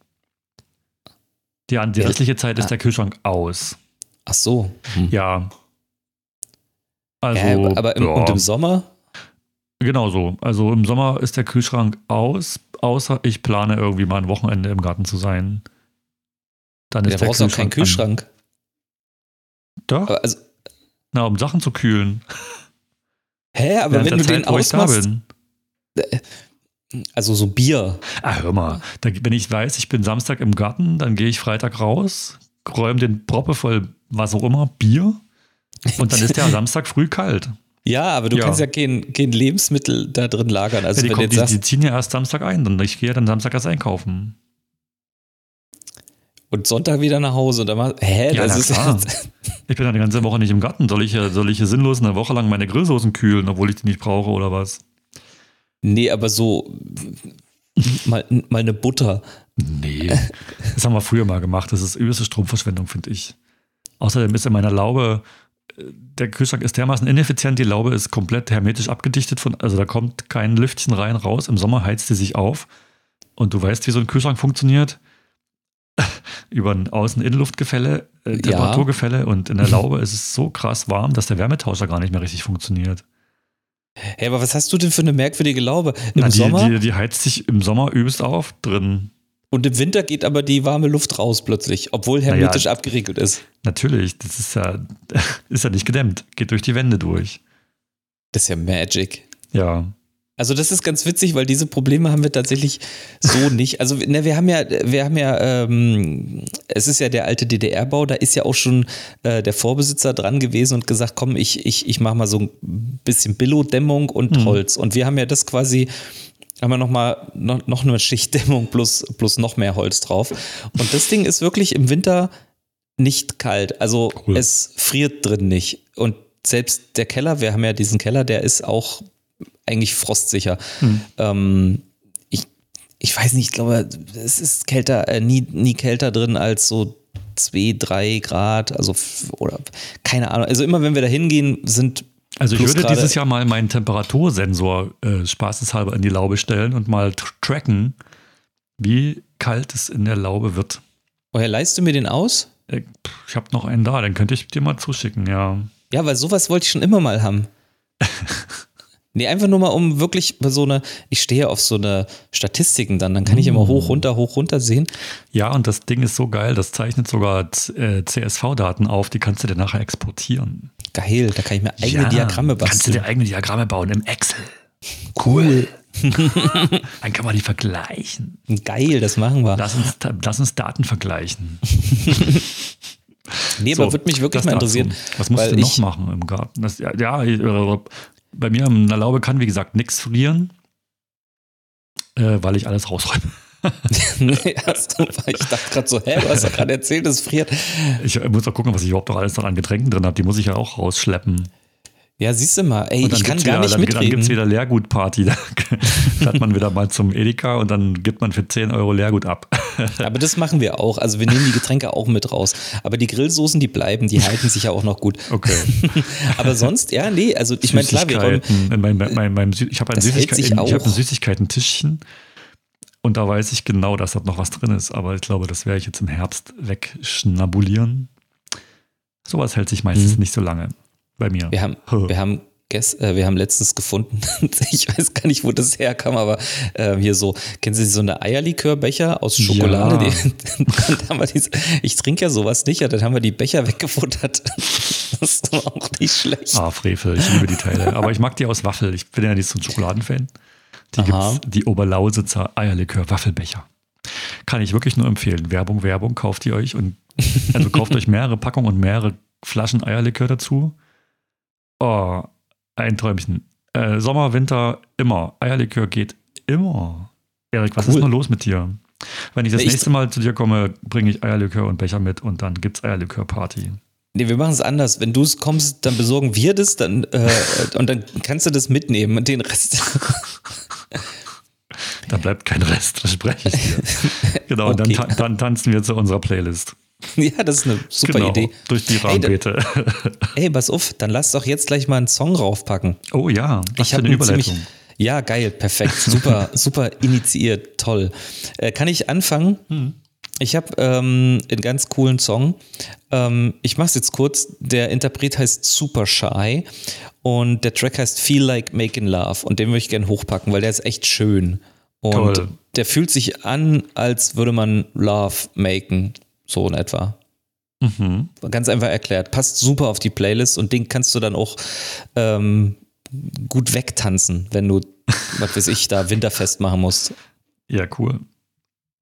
[SPEAKER 2] Die, die restliche Zeit ist ah. der Kühlschrank aus.
[SPEAKER 1] Ach so.
[SPEAKER 2] Hm. Ja.
[SPEAKER 1] Also, ja, aber im, ja. und im Sommer?
[SPEAKER 2] Genau so. Also im Sommer ist der Kühlschrank aus, außer ich plane irgendwie mal ein Wochenende im Garten zu sein.
[SPEAKER 1] Dann ist der brauchst du auch keinen Kühlschrank.
[SPEAKER 2] An. Doch. Also, Na, um Sachen zu kühlen.
[SPEAKER 1] Hä, aber Während wenn du Zeit, den ausmachst. Äh, also so Bier.
[SPEAKER 2] Ah, hör mal. Da, wenn ich weiß, ich bin Samstag im Garten, dann gehe ich Freitag raus, räume den Proppe voll was auch immer, Bier. Und dann ist der <laughs> Samstag früh kalt.
[SPEAKER 1] Ja, aber du ja. kannst ja kein, kein Lebensmittel da drin lagern. Also
[SPEAKER 2] ja, die, kommt, die, die, ziehen ja erst Samstag ein. Dann ich gehe ja dann Samstag erst einkaufen.
[SPEAKER 1] Und Sonntag wieder nach Hause. Und dann mal, hä, ja, das ist
[SPEAKER 2] klar. <laughs> Ich bin ja die ganze Woche nicht im Garten. Soll ich, soll ich sinnlos eine Woche lang meine Grillsoßen kühlen, obwohl ich die nicht brauche oder was?
[SPEAKER 1] Nee, aber so mal, mal eine Butter.
[SPEAKER 2] Nee, das haben wir früher mal gemacht. Das ist übelste Stromverschwendung, finde ich. Außerdem ist in meiner Laube, der Kühlschrank ist dermaßen ineffizient, die Laube ist komplett hermetisch abgedichtet, von, also da kommt kein Lüftchen rein, raus. Im Sommer heizt sie sich auf. Und du weißt, wie so ein Kühlschrank funktioniert. <laughs> Über ein Außen-Innenluftgefälle, äh, Temperaturgefälle ja. und in der <laughs> Laube ist es so krass warm, dass der Wärmetauscher gar nicht mehr richtig funktioniert.
[SPEAKER 1] Hey, aber was hast du denn für eine merkwürdige Laube?
[SPEAKER 2] Im Na, die, Sommer? Die, die heizt sich im Sommer übelst auf drin.
[SPEAKER 1] Und im Winter geht aber die warme Luft raus plötzlich, obwohl hermetisch naja, abgeriegelt ist.
[SPEAKER 2] Natürlich, das ist ja, <laughs> ist ja nicht gedämmt. Geht durch die Wände durch.
[SPEAKER 1] Das ist ja Magic.
[SPEAKER 2] Ja.
[SPEAKER 1] Also das ist ganz witzig, weil diese Probleme haben wir tatsächlich so <laughs> nicht. Also ne, wir haben ja, wir haben ja, ähm, es ist ja der alte DDR-Bau, da ist ja auch schon äh, der Vorbesitzer dran gewesen und gesagt, komm, ich, ich, ich mache mal so ein bisschen Billo-Dämmung und mhm. Holz. Und wir haben ja das quasi haben wir noch mal noch, noch eine Schichtdämmung plus, plus noch mehr Holz drauf. Und das Ding ist wirklich im Winter nicht kalt. Also cool. es friert drin nicht. Und selbst der Keller, wir haben ja diesen Keller, der ist auch eigentlich frostsicher. Hm. Ähm, ich, ich weiß nicht, ich glaube, es ist kälter, äh, nie, nie kälter drin als so 2, 3 Grad, also oder keine Ahnung. Also immer wenn wir da hingehen, sind
[SPEAKER 2] also ich würde dieses Jahr mal meinen Temperatursensor äh, spaßeshalber in die Laube stellen und mal tracken, wie kalt es in der Laube wird.
[SPEAKER 1] Woher leist du mir den aus?
[SPEAKER 2] Äh, ich habe noch einen da, den könnte ich dir mal zuschicken, ja.
[SPEAKER 1] Ja, weil sowas wollte ich schon immer mal haben. <laughs> Nee, einfach nur mal um wirklich so eine, ich stehe auf so eine Statistiken dann, dann kann ich immer mm. hoch, runter, hoch, runter sehen.
[SPEAKER 2] Ja, und das Ding ist so geil, das zeichnet sogar äh, CSV-Daten auf, die kannst du dir nachher exportieren.
[SPEAKER 1] Geil, da kann ich mir eigene ja, Diagramme basteln.
[SPEAKER 2] Kannst du dir eigene Diagramme bauen im Excel. <laughs> Cool. <laughs> dann kann man die vergleichen.
[SPEAKER 1] Geil, das machen wir.
[SPEAKER 2] Lass uns, lass uns Daten vergleichen. <laughs>
[SPEAKER 1] nee, so, aber würde mich wirklich mal interessieren.
[SPEAKER 2] Was musst du noch machen im Garten? Das, ja, ja, bei mir in der Laube kann, wie gesagt, nichts frieren, äh, weil ich alles rausräume. <laughs>
[SPEAKER 1] nee, hast du, ich dachte gerade so, hä, du hast doch gerade erzählt, es friert.
[SPEAKER 2] Ich muss doch gucken, was ich überhaupt noch alles an Getränken drin habe. Die muss ich ja auch rausschleppen.
[SPEAKER 1] Ja, siehst du mal, ey, ich kann gar
[SPEAKER 2] wieder,
[SPEAKER 1] nicht
[SPEAKER 2] dann,
[SPEAKER 1] mitreden.
[SPEAKER 2] Dann gibt es wieder Leergutparty. <laughs> Da fährt man wieder mal zum Edeka und dann gibt man für 10 Euro Leergut ab. <laughs>
[SPEAKER 1] Aber das machen wir auch. Also wir nehmen die Getränke auch mit raus. Aber die Grillsoßen, die bleiben, die halten sich ja auch noch gut.
[SPEAKER 2] Okay.
[SPEAKER 1] Aber sonst, ja, nee, also ich meine, klar, wir
[SPEAKER 2] räumen, mein, mein, mein, Ich habe ein, Süßigkeit, hab ein Süßigkeiten-Tischchen und da weiß ich genau, dass da noch was drin ist. Aber ich glaube, das werde ich jetzt im Herbst wegschnabulieren. Sowas hält sich meistens mhm. nicht so lange bei mir.
[SPEAKER 1] Wir haben, wir haben äh, wir haben letztens gefunden, <laughs> ich weiß gar nicht, wo das herkam, aber äh, hier so, kennen Sie so eine Eierlikörbecher aus Schokolade? Ja. Die, <laughs> diese, ich trinke ja sowas nicht, ja, dann haben wir die Becher weggefuttert. <laughs> Das ist auch nicht schlecht.
[SPEAKER 2] Ah, Frevel, ich liebe die Teile. Aber ich mag die aus Waffel. Ich bin ja nicht so ein Schokoladenfan. Die Aha. gibt's, die Oberlausitzer Eierlikör-Waffelbecher. Kann ich wirklich nur empfehlen. Werbung, Werbung, kauft ihr euch und also kauft <laughs> euch mehrere Packungen und mehrere Flaschen Eierlikör dazu. Oh, ein Träumchen. Äh, Sommer, Winter, immer. Eierlikör geht immer. Erik, was cool. ist nur los mit dir? Wenn ich das ich nächste Mal zu dir komme, bringe ich Eierlikör und Becher mit und dann gibt's Eierlikör-Party.
[SPEAKER 1] Nee, wir machen es anders. Wenn du es kommst, dann besorgen wir das dann, äh, und dann kannst du das mitnehmen und den Rest. <laughs> <laughs>
[SPEAKER 2] da bleibt kein Rest, verspreche ich dir. <laughs> Genau, okay. und dann, dann tanzen wir zu unserer Playlist. <laughs>
[SPEAKER 1] Ja, das ist eine super genau, Idee.
[SPEAKER 2] Durch die Rahmenbeete.
[SPEAKER 1] Ey, pass auf, dann lass doch jetzt gleich mal einen Song raufpacken.
[SPEAKER 2] Oh ja, was ich habe eine Überleitung. Ziemlich,
[SPEAKER 1] ja, geil, perfekt, super, super initiiert, toll. Äh, kann ich anfangen? Hm. Ich habe ähm, einen ganz coolen Song. Ähm, ich mache es jetzt kurz. Der Interpret heißt Super Shy und der Track heißt Feel Like Making Love und den würde ich gerne hochpacken, weil der ist echt schön. Und Toll. der fühlt sich an, als würde man Love maken, so in etwa. Mhm. Ganz einfach erklärt. Passt super auf die Playlist und den kannst du dann auch ähm, gut wegtanzen, wenn du, <laughs> was weiß ich, da Winterfest machen musst.
[SPEAKER 2] Ja, cool.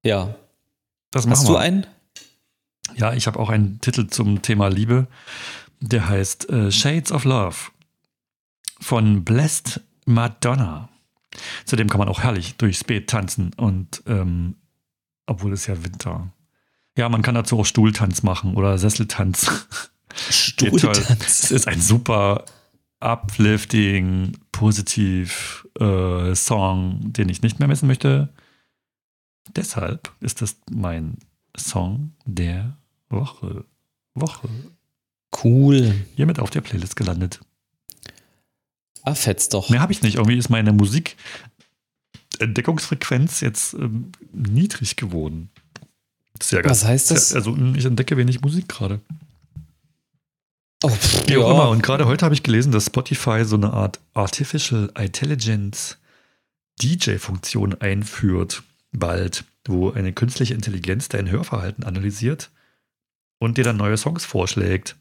[SPEAKER 1] Ja, das Hast du einen?
[SPEAKER 2] Ja, ich habe auch einen Titel zum Thema Liebe. Der heißt äh, Shades of Love von Blessed Madonna. Zudem kann man auch herrlich durchs Beet tanzen und ähm, obwohl es ja Winter. Ja, man kann dazu auch Stuhltanz machen oder Sesseltanz. <laughs>
[SPEAKER 1] Stuhltanz.
[SPEAKER 2] Es ist ein super uplifting, positiv äh, Song, den ich nicht mehr missen möchte. Deshalb ist das mein Song der Woche. Woche.
[SPEAKER 1] Cool.
[SPEAKER 2] Hiermit auf der Playlist gelandet.
[SPEAKER 1] Ah, fetzt doch.
[SPEAKER 2] Mehr habe ich nicht. Irgendwie ist meine Musikentdeckungsfrequenz jetzt ähm, niedrig geworden.
[SPEAKER 1] Sehr geil. Was heißt das?
[SPEAKER 2] Also ich entdecke wenig Musik gerade. Oh, Wie auch ja. immer. Und gerade heute habe ich gelesen, dass Spotify so eine Art Artificial Intelligence DJ-Funktion einführt bald, wo eine künstliche Intelligenz dein Hörverhalten analysiert und dir dann neue Songs vorschlägt.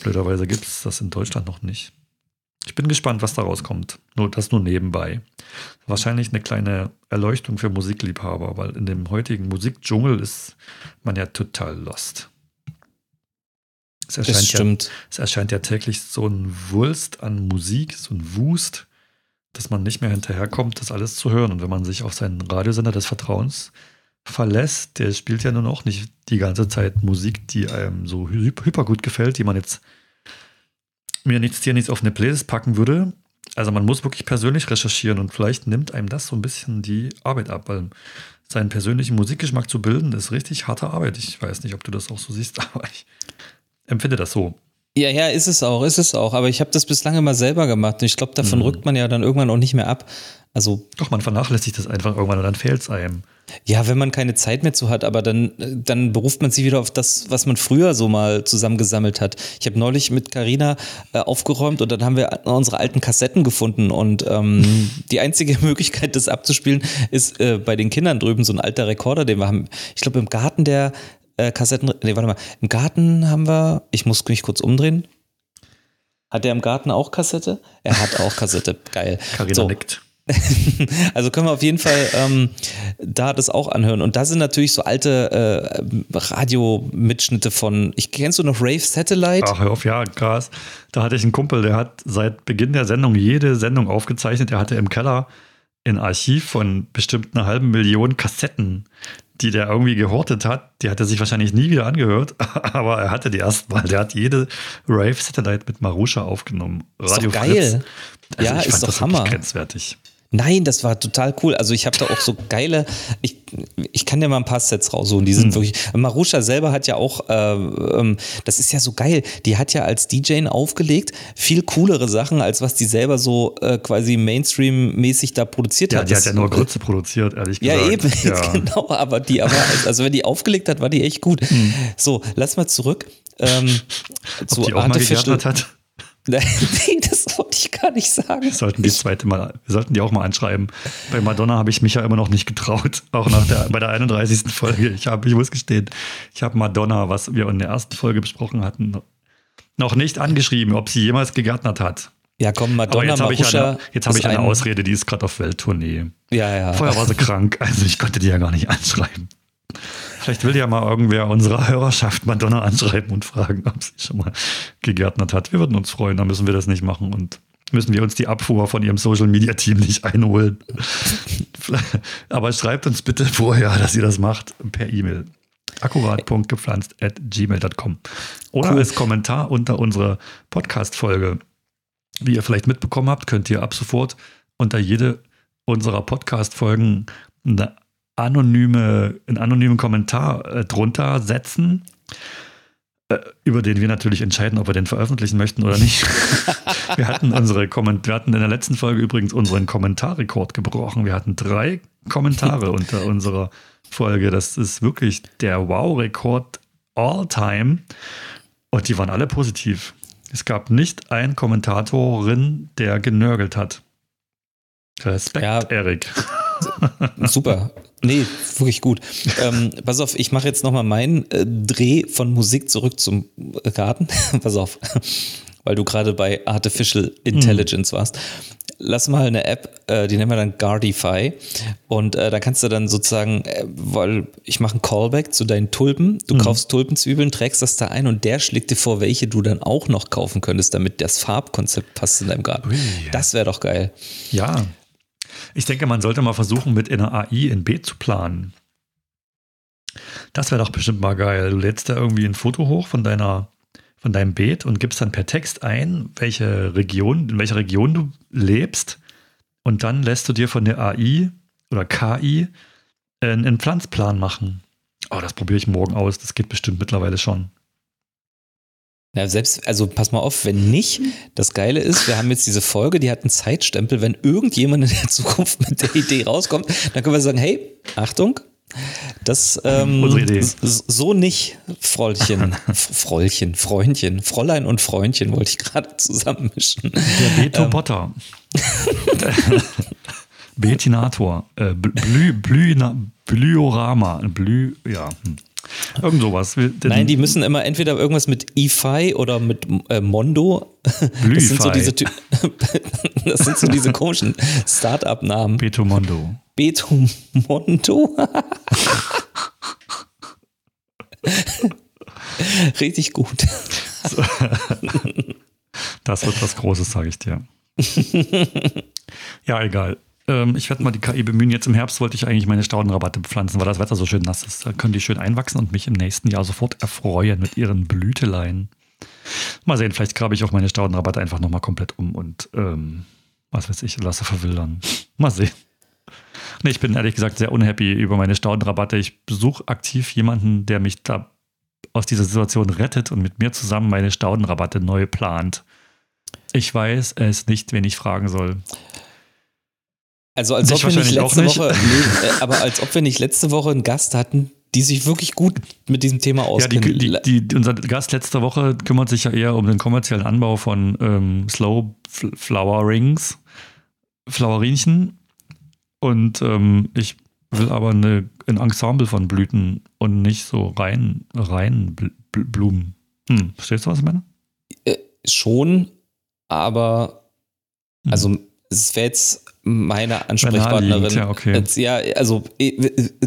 [SPEAKER 2] Blöderweise gibt es das in Deutschland noch nicht. Ich bin gespannt, was daraus kommt. Nur das nur nebenbei. Wahrscheinlich eine kleine Erleuchtung für Musikliebhaber, weil in dem heutigen Musikdschungel ist man ja total lost. Es erscheint,
[SPEAKER 1] stimmt.
[SPEAKER 2] Ja, es erscheint ja täglich so ein Wulst an Musik, so ein Wust dass man nicht mehr hinterherkommt, das alles zu hören. Und wenn man sich auf seinen Radiosender des Vertrauens verlässt, der spielt ja nun auch nicht die ganze Zeit Musik, die einem so hyper gut gefällt, die man jetzt mir nichts dir nichts auf eine Playlist packen würde. Also man muss wirklich persönlich recherchieren und vielleicht nimmt einem das so ein bisschen die Arbeit ab, weil seinen persönlichen Musikgeschmack zu bilden, ist richtig harte Arbeit. Ich weiß nicht, ob du das auch so siehst, <laughs> aber ich empfinde das so.
[SPEAKER 1] Ja, ja, ist es auch, ist es auch. Aber ich habe das bislang immer selber gemacht und ich glaube, davon mhm. rückt man ja dann irgendwann auch nicht mehr ab. Also
[SPEAKER 2] Doch, man vernachlässigt das einfach irgendwann und dann fehlt es einem.
[SPEAKER 1] Ja, wenn man keine Zeit mehr zu hat, aber dann, dann beruft man sich wieder auf das, was man früher so mal zusammengesammelt hat. Ich habe neulich mit Carina äh, aufgeräumt und dann haben wir unsere alten Kassetten gefunden und ähm, <laughs> die einzige Möglichkeit, das abzuspielen, ist äh, bei den Kindern drüben so ein alter Rekorder, den wir haben, ich glaube im Garten der äh, Kassetten. Nee, warte mal. Im Garten haben wir. Ich muss mich kurz umdrehen. Hat der im Garten auch Kassette? Er hat auch Kassette. <laughs> Geil.
[SPEAKER 2] Carina so. nickt. <laughs>
[SPEAKER 1] also können wir auf jeden Fall ähm, da das auch anhören. Und da sind natürlich so alte äh, Radiomitschnitte von, ich kennst du noch Rave Satellite?
[SPEAKER 2] Ach, hör auf, ja, krass. Da hatte ich einen Kumpel, der hat seit Beginn der Sendung jede Sendung aufgezeichnet. Er hatte im Keller ein Archiv von bestimmt einer halben Million Kassetten, die der irgendwie gehortet hat, die hat er sich wahrscheinlich nie wieder angehört, <laughs> aber er hatte die erstmal. Der hat jede Rave Satellite mit Marusha aufgenommen.
[SPEAKER 1] Radio ist doch geil.
[SPEAKER 2] Also ja, ist doch Hammer. Grenzwertig.
[SPEAKER 1] Nein, das war total cool. Also ich habe da auch so <laughs> geile, ich, ich kann dir mal ein paar Sets raussuchen, die sind mhm. wirklich, Marusha selber hat ja auch, äh, ähm, das ist ja so geil, die hat ja als DJ aufgelegt viel coolere Sachen, als was die selber so äh, quasi Mainstream-mäßig da produziert
[SPEAKER 2] ja,
[SPEAKER 1] hat.
[SPEAKER 2] Die hat ja nur Grütze produziert, ehrlich gesagt.
[SPEAKER 1] Ja, eben, <laughs> ja. genau, aber die, aber, also wenn die aufgelegt hat, war die echt gut. Mhm. So, lass mal zurück. Ähm, <laughs>
[SPEAKER 2] Ob zu die auch Artificial, mal hat?
[SPEAKER 1] nee, das wollte ich gar nicht sagen. Wir
[SPEAKER 2] sollten die zweite mal, wir sollten die auch mal anschreiben. Bei Madonna habe ich mich ja immer noch nicht getraut, auch nach der, bei der 31. Folge. Ich habe, ich muss gestehen, ich habe Madonna, was wir in der ersten Folge besprochen hatten, noch nicht angeschrieben, ob sie jemals gegärtnert hat.
[SPEAKER 1] Ja, komm, Madonna,
[SPEAKER 2] Aber jetzt habe ich eine, jetzt hab ich eine Ausrede, die ist gerade auf Welttournee.
[SPEAKER 1] Ja, ja.
[SPEAKER 2] Vorher war sie krank, also ich konnte die ja gar nicht anschreiben. Vielleicht will ja mal irgendwer unserer Hörerschaft Madonna anschreiben und fragen, ob sie schon mal gegärtnert hat. Wir würden uns freuen, dann müssen wir das nicht machen und müssen wir uns die Abfuhr von ihrem Social Media Team nicht einholen. <laughs> Aber schreibt uns bitte vorher, dass ihr das macht, per E-Mail. akkurat.gepflanzt at gmail.com. Oder cool. als Kommentar unter unserer Podcast-Folge. Wie ihr vielleicht mitbekommen habt, könnt ihr ab sofort unter jede unserer Podcast-Folgen eine anonyme, einen anonymen Kommentar äh, drunter setzen, über den wir natürlich entscheiden, ob wir den veröffentlichen möchten oder nicht. <laughs> wir hatten unsere Komment wir hatten in der letzten Folge übrigens unseren Kommentarrekord gebrochen. Wir hatten drei Kommentare <laughs> unter unserer Folge. Das ist wirklich der Wow-Rekord all time. Und die waren alle positiv. Es gab nicht einen Kommentatorin, der genörgelt hat. Respekt, ja, Erik.
[SPEAKER 1] Super. Nee, wirklich gut. Ähm, pass auf, ich mache jetzt nochmal meinen äh, Dreh von Musik zurück zum Garten. <laughs> pass auf, weil du gerade bei Artificial Intelligence mhm. warst. Lass mal eine App, äh, die nennen wir dann Guardify. Und äh, da kannst du dann sozusagen, äh, weil ich mache einen Callback zu deinen Tulpen. Du mhm. kaufst Tulpenzwiebeln, trägst das da ein und der schlägt dir vor, welche du dann auch noch kaufen könntest, damit das Farbkonzept passt in deinem Garten. Ui. Das wäre doch geil.
[SPEAKER 2] Ja, ich denke, man sollte mal versuchen, mit einer AI in B zu planen. Das wäre doch bestimmt mal geil. Du lädst da irgendwie ein Foto hoch von deiner von deinem Beet und gibst dann per Text ein, welche Region, in welcher Region du lebst. Und dann lässt du dir von der AI oder KI einen Pflanzplan machen. Oh, das probiere ich morgen aus. Das geht bestimmt mittlerweile schon.
[SPEAKER 1] Na, selbst, also pass mal auf, wenn nicht, das Geile ist, wir haben jetzt diese Folge, die hat einen Zeitstempel. Wenn irgendjemand in der Zukunft mit der Idee rauskommt, dann können wir sagen, hey, Achtung, das ähm, Unsere Idee. so nicht, Fräulchen, <laughs> Fräulchen, Freundchen, Fräulein und Freundchen wollte ich gerade zusammenmischen.
[SPEAKER 2] Der Beto ähm, Potter. <laughs> Betinator. Äh, Blü, Blü, Blüorama. Blü, ja. Irgend sowas.
[SPEAKER 1] Nein, die müssen immer entweder irgendwas mit EFI oder mit äh, Mondo. Das sind, so diese, <laughs> das sind so diese komischen Start-up-Namen.
[SPEAKER 2] Beto Mondo.
[SPEAKER 1] Beto Mondo? Richtig gut. <laughs>
[SPEAKER 2] Das wird was Großes, sage ich dir. Ja, egal. Ähm, ich werde mal die KI bemühen. Jetzt im Herbst wollte ich eigentlich meine Staudenrabatte bepflanzen, weil das Wetter so schön nass ist. Da können die schön einwachsen und mich im nächsten Jahr sofort erfreuen mit ihren Blüteleien. Mal sehen, vielleicht grabe ich auch meine Staudenrabatte einfach nochmal komplett um und ähm, was weiß ich, lasse verwildern. Mal sehen. Nee, ich bin ehrlich gesagt sehr unhappy über meine Staudenrabatte. Ich besuche aktiv jemanden, der mich da aus dieser Situation rettet und mit mir zusammen meine Staudenrabatte neu plant. Ich weiß es nicht, wen ich fragen soll.
[SPEAKER 1] Also als ob wir nicht letzte nicht. Woche, <laughs> nee, äh, aber als ob wir nicht letzte Woche einen Gast hatten, die sich wirklich gut mit diesem Thema auskennen.
[SPEAKER 2] Ja, die, die, die, unser Gast letzte Woche kümmert sich ja eher um den kommerziellen Anbau von ähm, Slow Flower Rings, Flowerinchen. Und ähm, ich will aber eine, ein Ensemble von Blüten und nicht so rein, rein Bl Blumen. Hm, verstehst du, was ich meine?
[SPEAKER 1] Äh, schon, aber hm. also es wäre jetzt meine Ansprechpartnerin.
[SPEAKER 2] Ja, okay.
[SPEAKER 1] ja, also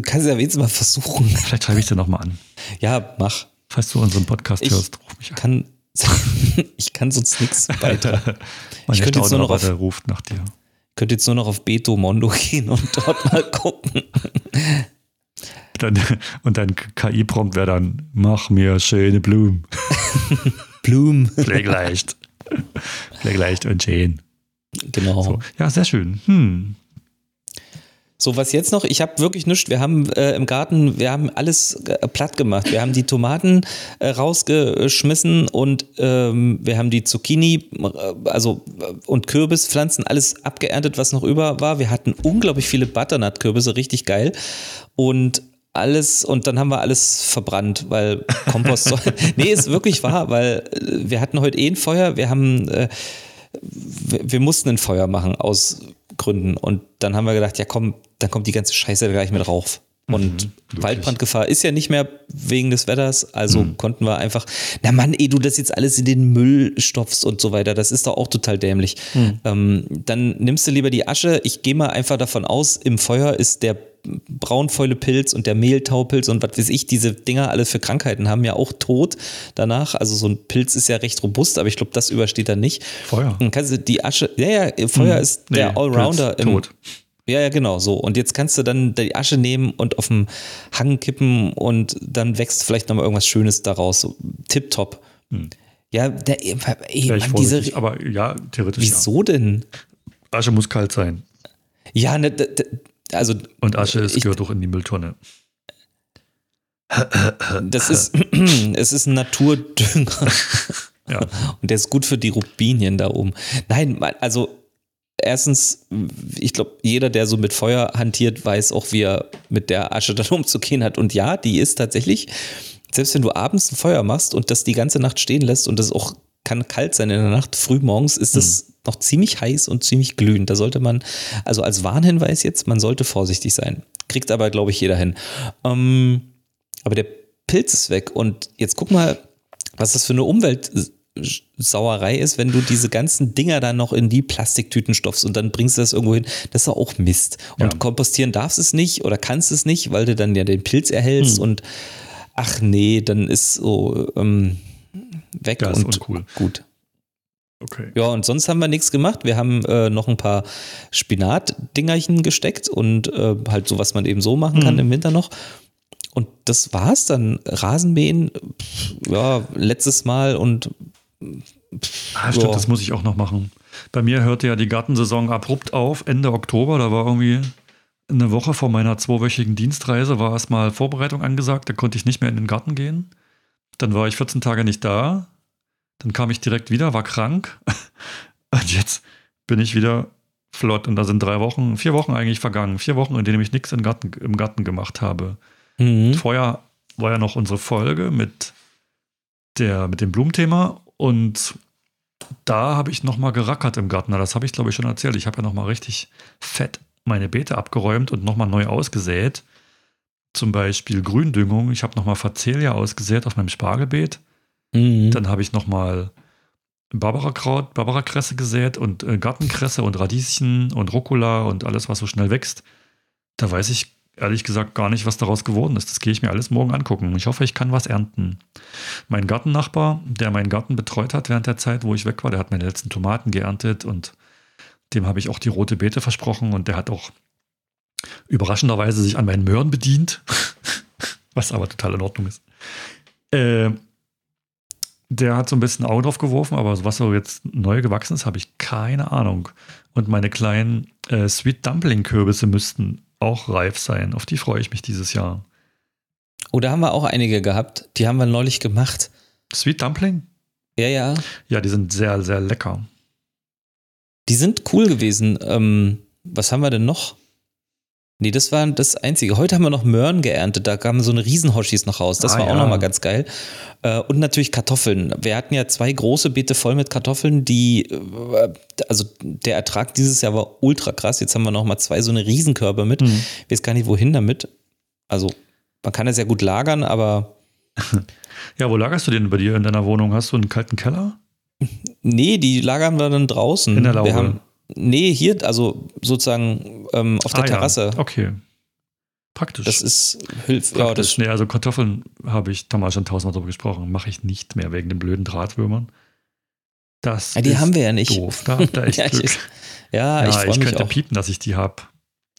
[SPEAKER 1] kannst du ja wenigstens mal versuchen.
[SPEAKER 2] Vielleicht schreibe ich dir nochmal an.
[SPEAKER 1] Ja, mach.
[SPEAKER 2] Falls du unseren Podcast ich hörst, ruf mich
[SPEAKER 1] an. Kann, <laughs> ich kann sonst nichts beitragen. <laughs>
[SPEAKER 2] ich könnte jetzt nur noch auf, ruft nach dir.
[SPEAKER 1] könnte jetzt nur noch auf Beto Mondo <laughs> gehen und dort mal gucken.
[SPEAKER 2] Dann, und dein KI-Prompt wäre dann, mach mir schöne Blumen.
[SPEAKER 1] Blumen.
[SPEAKER 2] Pflegeleicht. Pflegeleicht und schön.
[SPEAKER 1] Genau.
[SPEAKER 2] So. Ja, sehr schön. Hm.
[SPEAKER 1] So, was jetzt noch? Ich habe wirklich nichts. Wir haben äh, im Garten, wir haben alles äh, platt gemacht. Wir haben die Tomaten äh, rausgeschmissen und ähm, wir haben die Zucchini, äh, also äh, und Kürbispflanzen, alles abgeerntet, was noch über war. Wir hatten unglaublich viele Butternut-Kürbisse, richtig geil. Und alles und dann haben wir alles verbrannt, weil Kompost <laughs> soll. nee, ist wirklich wahr, weil äh, wir hatten heute eh ein Feuer. Wir haben wir, mussten ein Feuer machen aus Gründen. Und dann haben wir gedacht, ja komm, dann kommt die ganze Scheiße gleich mit rauf. Und mhm, Waldbrandgefahr ist ja nicht mehr wegen des Wetters, also mhm. konnten wir einfach, na Mann, ey, du das jetzt alles in den Müll stopfst und so weiter, das ist doch auch total dämlich. Mhm. Ähm, dann nimmst du lieber die Asche, ich gehe mal einfach davon aus, im Feuer ist der Braunfäulepilz und der Mehltaupilz und was weiß ich, diese Dinger alle für Krankheiten haben ja auch tot danach. Also so ein Pilz ist ja recht robust, aber ich glaube, das übersteht dann nicht.
[SPEAKER 2] Feuer.
[SPEAKER 1] Dann kannst du die Asche, ja, ja, Feuer hm, ist der nee, Allrounder
[SPEAKER 2] Pilz, im. Tot.
[SPEAKER 1] Ja, ja, genau, so. Und jetzt kannst du dann die Asche nehmen und auf dem Hang kippen und dann wächst vielleicht nochmal irgendwas Schönes daraus. So, tipptopp.
[SPEAKER 2] Hm.
[SPEAKER 1] Ja, der, ey,
[SPEAKER 2] ich
[SPEAKER 1] Mann, diese,
[SPEAKER 2] aber ja, theoretisch
[SPEAKER 1] wieso denn?
[SPEAKER 2] ja. Asche muss kalt sein.
[SPEAKER 1] Ja, ne, also
[SPEAKER 2] Und Asche ist,
[SPEAKER 1] Ich-
[SPEAKER 2] gehört auch in die Mülltonne.
[SPEAKER 1] das ist, <clears throat> es ist ein Naturdünger <laughs>
[SPEAKER 2] Ja.
[SPEAKER 1] und der ist gut für die Rubinien da oben. Nein, also erstens, ich glaube, jeder, der so mit Feuer hantiert, weiß auch, wie er mit der Asche dann <laughs> umzugehen hat. Und ja, die ist tatsächlich, selbst wenn du abends ein Feuer machst und das die ganze Nacht stehen lässt und das auch kann kalt sein in der Nacht, früh morgens ist das noch ziemlich heiß und ziemlich glühend. Da sollte man, also als Warnhinweis jetzt, man sollte vorsichtig sein. Kriegt aber, glaube ich, jeder hin. Ähm, aber der Pilz ist weg und jetzt guck mal, was das für eine Umweltsauerei ist, wenn du diese ganzen Dinger dann noch in die Plastiktüten stopfst und dann bringst du das irgendwo hin. Das ist auch Mist. Und
[SPEAKER 2] Ja.
[SPEAKER 1] kompostieren darfst es nicht oder kannst es nicht, weil du dann ja den Pilz erhältst und ach nee, dann ist so ähm, weg
[SPEAKER 2] ist
[SPEAKER 1] und
[SPEAKER 2] uncool.
[SPEAKER 1] gut.
[SPEAKER 2] Okay.
[SPEAKER 1] Ja, und sonst haben wir nichts gemacht. Wir haben äh, noch ein paar Spinat-Dingerchen gesteckt und äh, halt so, was man eben so machen kann
[SPEAKER 2] Mhm.
[SPEAKER 1] im Winter noch. Und das war's dann. Rasenmähen, pff, ja, letztes Mal und
[SPEAKER 2] Ah, stimmt,
[SPEAKER 1] Ja.
[SPEAKER 2] das muss ich auch noch machen. Bei mir hörte ja die Gartensaison abrupt auf, Ende Oktober. Da war irgendwie eine Woche vor meiner zweiwöchigen Dienstreise, war erstmal Vorbereitung angesagt. Da konnte ich nicht mehr in den Garten gehen. Dann war ich 14 Tage nicht da. Dann kam ich direkt wieder, war krank. <laughs> Und jetzt bin ich wieder flott. Und da sind drei Wochen, vier Wochen eigentlich vergangen. Vier Wochen, in denen ich nichts im Garten, im Garten gemacht habe.
[SPEAKER 1] Mhm.
[SPEAKER 2] Vorher war ja noch unsere Folge mit, der, mit dem Blumenthema und da habe ich nochmal gerackert im Garten. Das habe ich, glaube ich, schon erzählt. Ich habe ja nochmal richtig fett meine Beete abgeräumt und nochmal neu ausgesät. Zum Beispiel Gründüngung. Ich habe nochmal Facelia ausgesät auf meinem Spargelbeet.
[SPEAKER 1] Mhm.
[SPEAKER 2] Dann habe ich nochmal Barbarakraut, Barbarakresse gesät und äh, Gartenkresse und Radieschen und Rucola und alles, was so schnell wächst. Da weiß ich ehrlich gesagt gar nicht, was daraus geworden ist. Das gehe ich mir alles morgen angucken. Ich hoffe, ich kann was ernten. Mein Gartennachbar, der meinen Garten betreut hat während der Zeit, wo ich weg war, der hat meine letzten Tomaten geerntet und dem habe ich auch die rote Beete versprochen und der hat auch überraschenderweise sich an meinen Möhren bedient, <laughs> was aber total in Ordnung ist. Äh, der hat so ein bisschen Auge drauf geworfen, aber was so jetzt neu gewachsen ist, habe ich keine Ahnung. Und meine kleinen äh, Sweet Dumpling Kürbisse müssten auch reif sein. Auf die freue ich mich dieses Jahr.
[SPEAKER 1] Oh, da haben wir auch einige gehabt. Die haben wir neulich gemacht.
[SPEAKER 2] Sweet Dumpling?
[SPEAKER 1] Ja, ja.
[SPEAKER 2] Ja, die sind sehr, sehr lecker.
[SPEAKER 1] Die sind cool gewesen. Ähm, was haben wir denn noch? Nee, das war das Einzige. Heute haben wir noch Möhren geerntet. Da kamen so eine Riesenhoschis noch raus. Das
[SPEAKER 2] Ah,
[SPEAKER 1] war auch
[SPEAKER 2] ja.
[SPEAKER 1] nochmal ganz geil. Äh, und natürlich Kartoffeln. Wir hatten ja zwei große Beete voll mit Kartoffeln, die, äh, also der Ertrag dieses Jahr war ultra krass. Jetzt haben wir nochmal zwei so eine Riesenkörbe mit.
[SPEAKER 2] Mhm.
[SPEAKER 1] Ich weiß gar nicht, wohin damit. Also, man kann das ja gut lagern, aber <laughs>
[SPEAKER 2] Ja, wo lagerst du den bei dir in deiner Wohnung? Hast du einen kalten Keller?
[SPEAKER 1] nee, die lagern wir dann draußen.
[SPEAKER 2] In der Laube?
[SPEAKER 1] Nee, hier, also sozusagen ähm, auf der
[SPEAKER 2] Ah,
[SPEAKER 1] Terrasse.
[SPEAKER 2] Ja. Okay. Praktisch.
[SPEAKER 1] Das ist hilf ja,
[SPEAKER 2] Praktisch.
[SPEAKER 1] das,
[SPEAKER 2] nee, also Kartoffeln habe ich damals schon tausendmal drüber gesprochen. Mache ich nicht mehr wegen den blöden Drahtwürmern. Das
[SPEAKER 1] ja, die
[SPEAKER 2] ist
[SPEAKER 1] haben wir ja nicht.
[SPEAKER 2] doof. Da habt ihr <laughs> echt
[SPEAKER 1] Ja,
[SPEAKER 2] Glück.
[SPEAKER 1] ich, ja,
[SPEAKER 2] Ja,
[SPEAKER 1] ich
[SPEAKER 2] ich, könnte
[SPEAKER 1] auch.
[SPEAKER 2] piepen, dass ich die habe.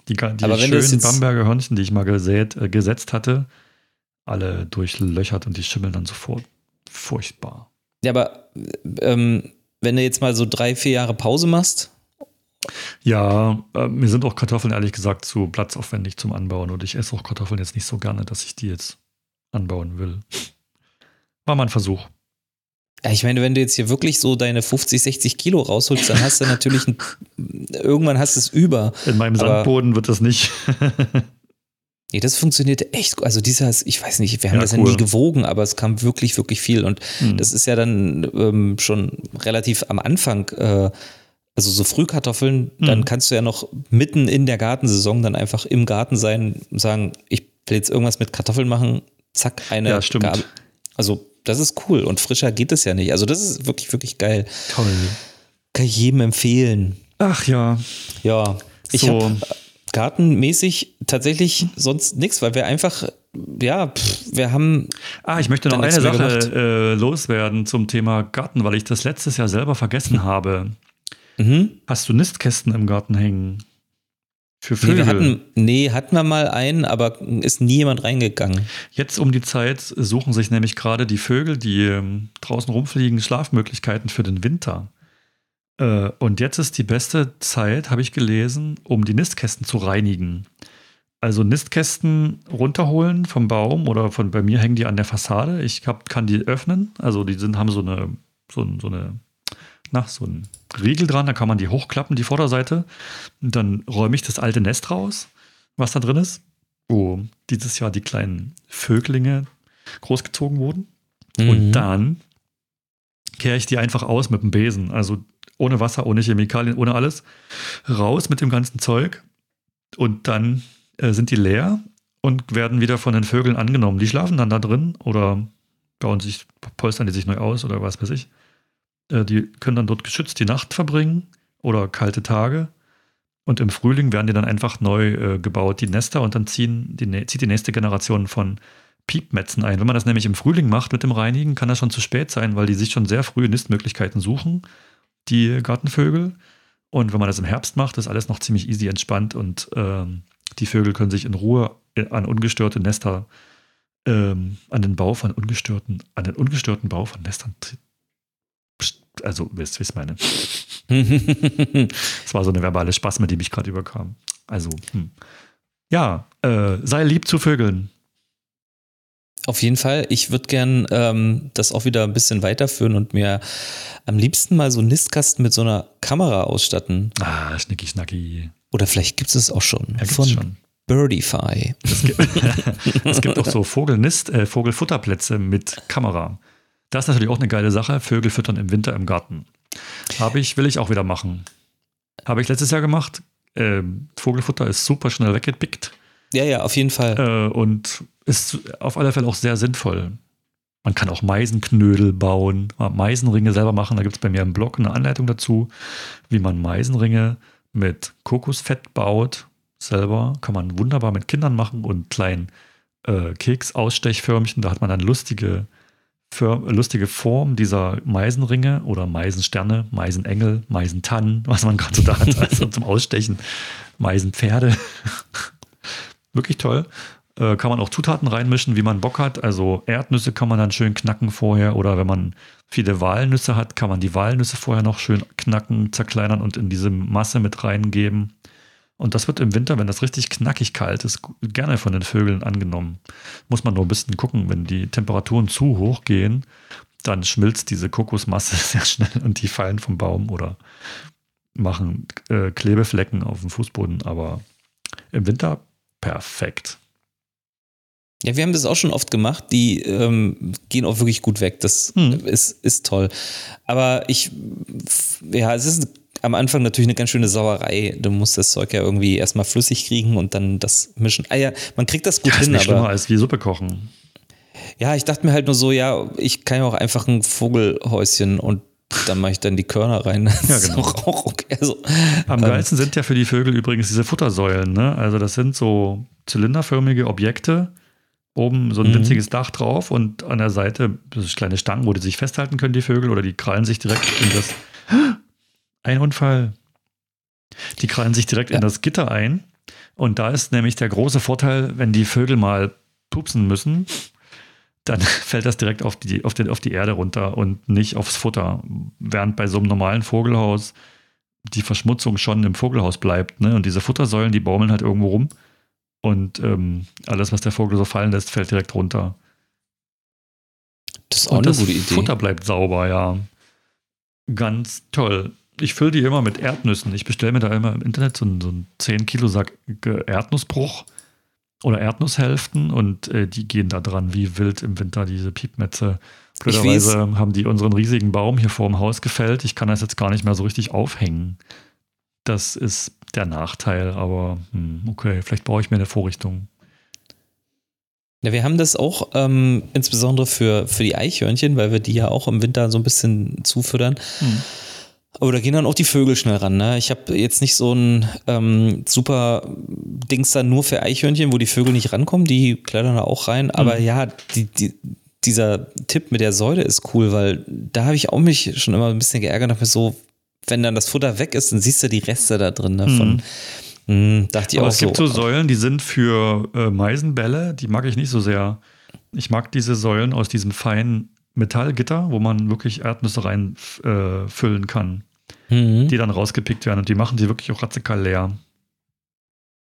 [SPEAKER 2] Die, die
[SPEAKER 1] Aber
[SPEAKER 2] schönen Bamberger Hörnchen, die ich mal gesät, äh, gesetzt hatte, alle durchlöchert und die schimmeln dann sofort. Furchtbar.
[SPEAKER 1] Ja, aber ähm, wenn du jetzt mal so drei, vier Jahre Pause machst,
[SPEAKER 2] Ja, äh, mir sind auch Kartoffeln ehrlich gesagt zu platzaufwendig zum Anbauen und ich esse auch Kartoffeln jetzt nicht so gerne, dass ich die jetzt anbauen will. War mal ein Versuch.
[SPEAKER 1] ja, ich meine, wenn du jetzt hier wirklich so deine 50, 60 Kilo rausholst, dann hast du natürlich ein, irgendwann hast du es über.
[SPEAKER 2] In meinem Sandboden wird das nicht. <laughs>
[SPEAKER 1] Nee, das funktionierte echt gut. Also dieser, ich weiß nicht, wir haben
[SPEAKER 2] Ja,
[SPEAKER 1] das ja
[SPEAKER 2] cool.
[SPEAKER 1] nie gewogen, aber es kam wirklich, wirklich viel. Und
[SPEAKER 2] Hm.
[SPEAKER 1] das ist ja dann ähm, schon relativ am Anfang, äh, also so Frühkartoffeln, dann
[SPEAKER 2] Mhm.
[SPEAKER 1] kannst du ja noch mitten in der Gartensaison dann einfach im Garten sein und sagen, ich will jetzt irgendwas mit Kartoffeln machen, zack, eine
[SPEAKER 2] Ja, stimmt.
[SPEAKER 1] Gabel. Also das ist cool und frischer geht es ja nicht. Also das ist wirklich, wirklich geil.
[SPEAKER 2] Toll.
[SPEAKER 1] Kann ich jedem empfehlen.
[SPEAKER 2] Ach ja.
[SPEAKER 1] Ja, ich
[SPEAKER 2] So.
[SPEAKER 1] habe gartenmäßig tatsächlich sonst nichts, weil wir einfach, ja, pff, wir haben
[SPEAKER 2] Ah, ich möchte noch
[SPEAKER 1] Dann
[SPEAKER 2] eine. Sache äh, loswerden zum Thema Garten, weil ich das letztes Jahr selber vergessen <laughs> habe.
[SPEAKER 1] Mhm.
[SPEAKER 2] Hast du Nistkästen im Garten hängen? Für
[SPEAKER 1] Nee,
[SPEAKER 2] Vögel.
[SPEAKER 1] wir hatten, nee, hatten wir mal einen, aber ist nie jemand reingegangen.
[SPEAKER 2] Jetzt um die Zeit suchen sich nämlich gerade die Vögel, die ähm, draußen rumfliegen, Schlafmöglichkeiten für den Winter. Äh, und jetzt ist die beste Zeit, habe ich gelesen, um die Nistkästen zu reinigen. Also Nistkästen runterholen vom Baum oder von bei mir hängen die an der Fassade. Ich hab, kann die öffnen. Also die sind, haben so eine, so, so eine, na, so ein Riegel dran, da kann man die hochklappen, die Vorderseite. Und dann räume ich das alte Nest raus, was da drin ist, wo dieses Jahr die kleinen Vöglinge großgezogen wurden. Und
[SPEAKER 1] Mhm.
[SPEAKER 2] dann kehre ich die einfach aus mit dem Besen. Also ohne Wasser, ohne Chemikalien, ohne alles. Raus mit dem ganzen Zeug. Und dann äh, sind die leer und werden wieder von den Vögeln angenommen. Die schlafen dann da drin oder bauen sich, polstern die sich neu aus oder was weiß ich. Äh, die können dann dort geschützt die Nacht verbringen oder kalte Tage. Und im Frühling werden die dann einfach neu äh, gebaut, die Nester, und dann ziehen die, zieht die nächste Generation von Piepmetzen ein. Wenn man das nämlich im Frühling macht mit dem Reinigen, kann das schon zu spät sein, weil die sich schon sehr früh Nistmöglichkeiten suchen, die Gartenvögel. Und wenn man das im Herbst macht, ist alles noch ziemlich easy entspannt und ähm, die Vögel können sich in Ruhe äh, an ungestörte Nester, ähm, an den Bau von ungestörten, an den ungestörten Bau von Nestern. Also, wisst ihr, wie ich <laughs> es meine? Das war so eine verbale Spaß, mit dem ich gerade überkam. Also, hm. ja, äh, sei lieb zu Vögeln.
[SPEAKER 1] Auf jeden Fall. Ich würde gern ähm, das auch wieder ein bisschen weiterführen und mir am liebsten mal so einen Nistkasten mit so einer Kamera ausstatten.
[SPEAKER 2] Ah, schnicki schnacki.
[SPEAKER 1] Oder vielleicht gibt es es auch schon.
[SPEAKER 2] Ja,
[SPEAKER 1] von
[SPEAKER 2] schon.
[SPEAKER 1] Birdify.
[SPEAKER 2] Es gibt, <laughs> es gibt auch so <laughs> Vogelnist, äh, Vogelfutterplätze mit Kamera. Das ist natürlich auch eine geile Sache. Vögel füttern im Winter im Garten. Habe ich, will ich auch wieder machen. Habe ich letztes Jahr gemacht. Ähm, Vogelfutter ist super schnell weggepickt
[SPEAKER 1] Ja, ja, auf jeden Fall.
[SPEAKER 2] äh, und ist auf alle Fälle auch sehr sinnvoll. Man kann auch Meisenknödel bauen, mal Meisenringe selber machen. Da gibt es bei mir im Blog eine Anleitung dazu, wie man Meisenringe mit Kokosfett baut. Selber kann man wunderbar mit Kindern machen und kleinen äh, Keks-Ausstechförmchen. Da hat man dann lustige, För lustige Form dieser Meisenringe oder Meisensterne, Meisenengel, Meisentannen, <laughs> was man gerade so da hat, also zum Ausstechen. Meisenpferde. <laughs> Wirklich toll. Äh, kann man auch Zutaten reinmischen, wie man Bock hat. Also Erdnüsse kann man dann schön knacken vorher oder wenn man viele Walnüsse hat, kann man die Walnüsse vorher noch schön knacken, zerkleinern und in diese Masse mit reingeben. Und das wird im Winter, wenn das richtig knackig kalt ist, gerne von den Vögeln angenommen. Muss man nur ein bisschen gucken, wenn die Temperaturen zu hoch gehen, dann schmilzt diese Kokosmasse <laughs> sehr schnell und die fallen vom Baum oder machen äh, Klebeflecken auf dem Fußboden. Aber im Winter perfekt.
[SPEAKER 1] Ja, wir haben das auch schon oft gemacht. Die ähm, gehen auch wirklich gut weg. Das
[SPEAKER 2] Hm.
[SPEAKER 1] ist, ist toll. Aber ich, ja, es ist am Anfang natürlich eine ganz schöne Sauerei. Du musst das Zeug ja irgendwie erstmal flüssig kriegen und dann das mischen. Ah ja, man kriegt das gut
[SPEAKER 2] Ja, ist
[SPEAKER 1] hin,
[SPEAKER 2] nicht schlimmer
[SPEAKER 1] aber
[SPEAKER 2] als wie Suppe kochen.
[SPEAKER 1] ja, ich dachte mir halt nur so, ja, ich kann ja auch einfach ein Vogelhäuschen und dann mache ich dann die Körner rein. <laughs> Das
[SPEAKER 2] Ja,
[SPEAKER 1] ist
[SPEAKER 2] genau.
[SPEAKER 1] auch- auch okay. Also,
[SPEAKER 2] Am
[SPEAKER 1] ähm,
[SPEAKER 2] geilsten sind ja für die Vögel übrigens diese Futtersäulen. Ne? Also das sind so zylinderförmige Objekte. Oben so ein
[SPEAKER 1] Mhm.
[SPEAKER 2] winziges Dach drauf und an der Seite das ist kleine Stangen, wo die sich festhalten können, die Vögel, oder die krallen sich direkt in das. Ein Unfall. Die krallen sich direkt
[SPEAKER 1] Ja.
[SPEAKER 2] in das Gitter ein. Und da ist nämlich der große Vorteil, wenn die Vögel mal pupsen müssen, dann <laughs> fällt das direkt auf die, auf, den, auf die Erde runter und nicht aufs Futter. Während bei so einem normalen Vogelhaus die Verschmutzung schon im Vogelhaus bleibt. Ne? Und diese Futtersäulen, die baumeln halt irgendwo rum. Und ähm, alles, was der Vogel so fallen lässt, fällt direkt runter.
[SPEAKER 1] das ist auch
[SPEAKER 2] Und
[SPEAKER 1] eine
[SPEAKER 2] das
[SPEAKER 1] gute Idee.
[SPEAKER 2] Futter bleibt sauber, ja. Ganz toll. Ich fülle die immer mit Erdnüssen. Ich bestelle mir da immer im Internet so einen, so einen 10 Kilo Sack Erdnussbruch oder Erdnusshälften und äh, die gehen da dran wie wild im Winter, diese Piepmetze. Blöderweise haben die unseren riesigen Baum hier vor dem Haus gefällt. Ich kann das jetzt gar nicht mehr so richtig aufhängen. Das ist der Nachteil, aber hm, okay, vielleicht brauche ich mir eine Vorrichtung.
[SPEAKER 1] Ja, wir haben das auch ähm, insbesondere für, für die Eichhörnchen, weil wir die ja auch im Winter so ein bisschen zufüttern.
[SPEAKER 2] Hm.
[SPEAKER 1] Aber da gehen dann auch die Vögel schnell ran. Ne? Ich habe jetzt nicht so ein ähm, super Dings da nur für Eichhörnchen, wo die Vögel nicht rankommen. Die klettern da auch rein. Aber ja, die, die, dieser Tipp mit der Säule ist cool, weil da habe ich auch mich schon immer ein bisschen geärgert. Dachte mir so, wenn dann das Futter weg ist, dann siehst du die Reste da drin ne, von, Hm, dachte ich
[SPEAKER 2] Aber
[SPEAKER 1] auch
[SPEAKER 2] es gibt
[SPEAKER 1] so.
[SPEAKER 2] so Säulen, die sind für äh, Meisenbälle, die mag ich nicht so sehr. Ich mag diese Säulen aus diesen feinen Metallgitter, wo man wirklich Erdnüsse reinfüllen äh, kann,
[SPEAKER 1] Mhm.
[SPEAKER 2] die dann rausgepickt werden und die machen die wirklich auch radikal leer.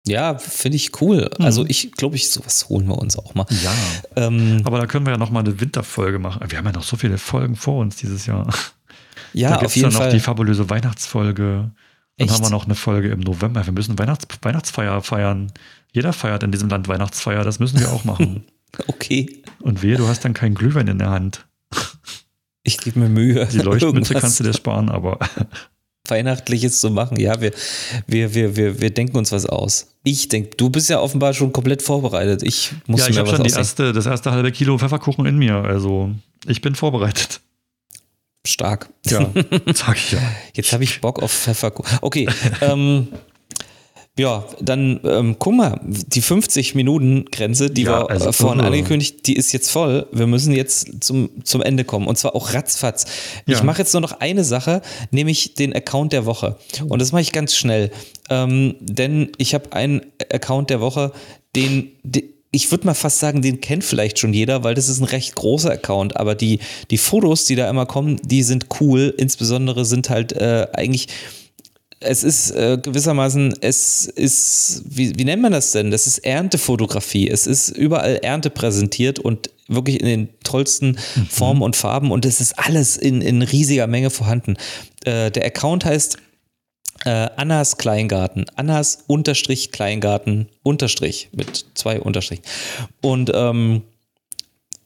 [SPEAKER 1] Ja, finde ich cool.
[SPEAKER 2] Mhm.
[SPEAKER 1] Also ich glaube, ich sowas holen wir uns auch mal.
[SPEAKER 2] Ja.
[SPEAKER 1] Ähm,
[SPEAKER 2] Aber da können wir ja noch mal eine Winterfolge machen. Wir haben ja noch so viele Folgen vor uns dieses Jahr.
[SPEAKER 1] ja,
[SPEAKER 2] da
[SPEAKER 1] auf jeden
[SPEAKER 2] dann noch
[SPEAKER 1] Fall.
[SPEAKER 2] die fabulöse Weihnachtsfolge. Dann
[SPEAKER 1] Echt?
[SPEAKER 2] haben wir noch eine Folge im November. Wir müssen Weihnachts Weihnachtsfeier feiern. Jeder feiert in diesem Land Weihnachtsfeier. Das müssen wir auch machen. <laughs>
[SPEAKER 1] Okay,
[SPEAKER 2] Und wehe, du hast dann keinen Glühwein in der Hand.
[SPEAKER 1] Ich gebe mir Mühe.
[SPEAKER 2] Die Leuchtmütze kannst du dir sparen, aber <laughs>
[SPEAKER 1] Weihnachtliches zu machen. Ja, wir, wir, wir, wir, wir denken uns was aus. Ich denke, du bist ja offenbar schon komplett vorbereitet. Ich muss
[SPEAKER 2] ja, ich habe schon die erste, das erste halbe Kilo Pfefferkuchen in mir. Also ich bin vorbereitet.
[SPEAKER 1] Stark.
[SPEAKER 2] Ja, <laughs> sag ich ja.
[SPEAKER 1] Jetzt habe ich Bock auf Pfefferkuchen. Okay, <laughs> ähm, ja, dann ähm, guck mal, die 50-Minuten-Grenze, die
[SPEAKER 2] Ja,
[SPEAKER 1] wir
[SPEAKER 2] also,
[SPEAKER 1] äh, vorhin
[SPEAKER 2] uh.
[SPEAKER 1] angekündigt, die ist jetzt voll. Wir müssen jetzt zum, zum Ende kommen und zwar auch ratzfatz. Ich
[SPEAKER 2] Ja.
[SPEAKER 1] mache jetzt nur noch eine Sache, nämlich den Account der Woche. Und das mache ich ganz schnell, ähm, denn ich habe einen Account der Woche, den, den ich würde mal fast sagen, den kennt vielleicht schon jeder, weil das ist ein recht großer Account. Aber die, die Fotos, die da immer kommen, die sind cool. Insbesondere sind halt äh, eigentlich es ist äh, gewissermaßen, es ist, wie, wie nennt man das denn? Das ist Erntefotografie. Es ist überall Ernte präsentiert und wirklich in den tollsten Formen und Farben und es ist alles in, in riesiger Menge vorhanden. Äh, der Account heißt äh, Annas Kleingarten. Annas Unterstrich Kleingarten Unterstrich mit zwei Unterstrichen. Und ähm,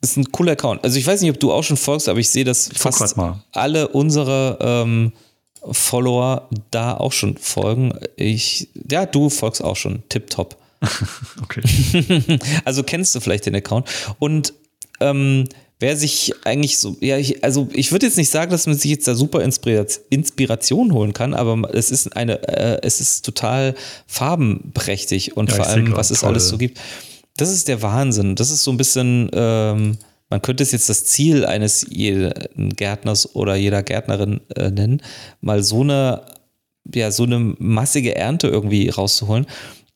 [SPEAKER 1] ist ein cooler Account. Also ich weiß nicht, ob du auch schon folgst, aber ich sehe, dass fast alle unsere ähm, Follower da auch schon folgen. Ich, ja, du folgst auch schon. Tipptopp. <laughs>
[SPEAKER 2] Okay. <laughs>
[SPEAKER 1] Also kennst du vielleicht den Account. Und ähm, wer sich eigentlich so, ja, ich, also ich würde jetzt nicht sagen, dass man sich jetzt da super Inspirat- Inspiration holen kann, aber es ist eine, äh, es ist total farbenprächtig und
[SPEAKER 2] Ja,
[SPEAKER 1] vor allem, was es alles so gibt. Das ist der Wahnsinn. Das ist so ein bisschen, ähm, man könnte es jetzt das Ziel eines jeden Gärtners oder jeder Gärtnerin äh, nennen, mal so eine, ja, so eine massige Ernte irgendwie rauszuholen.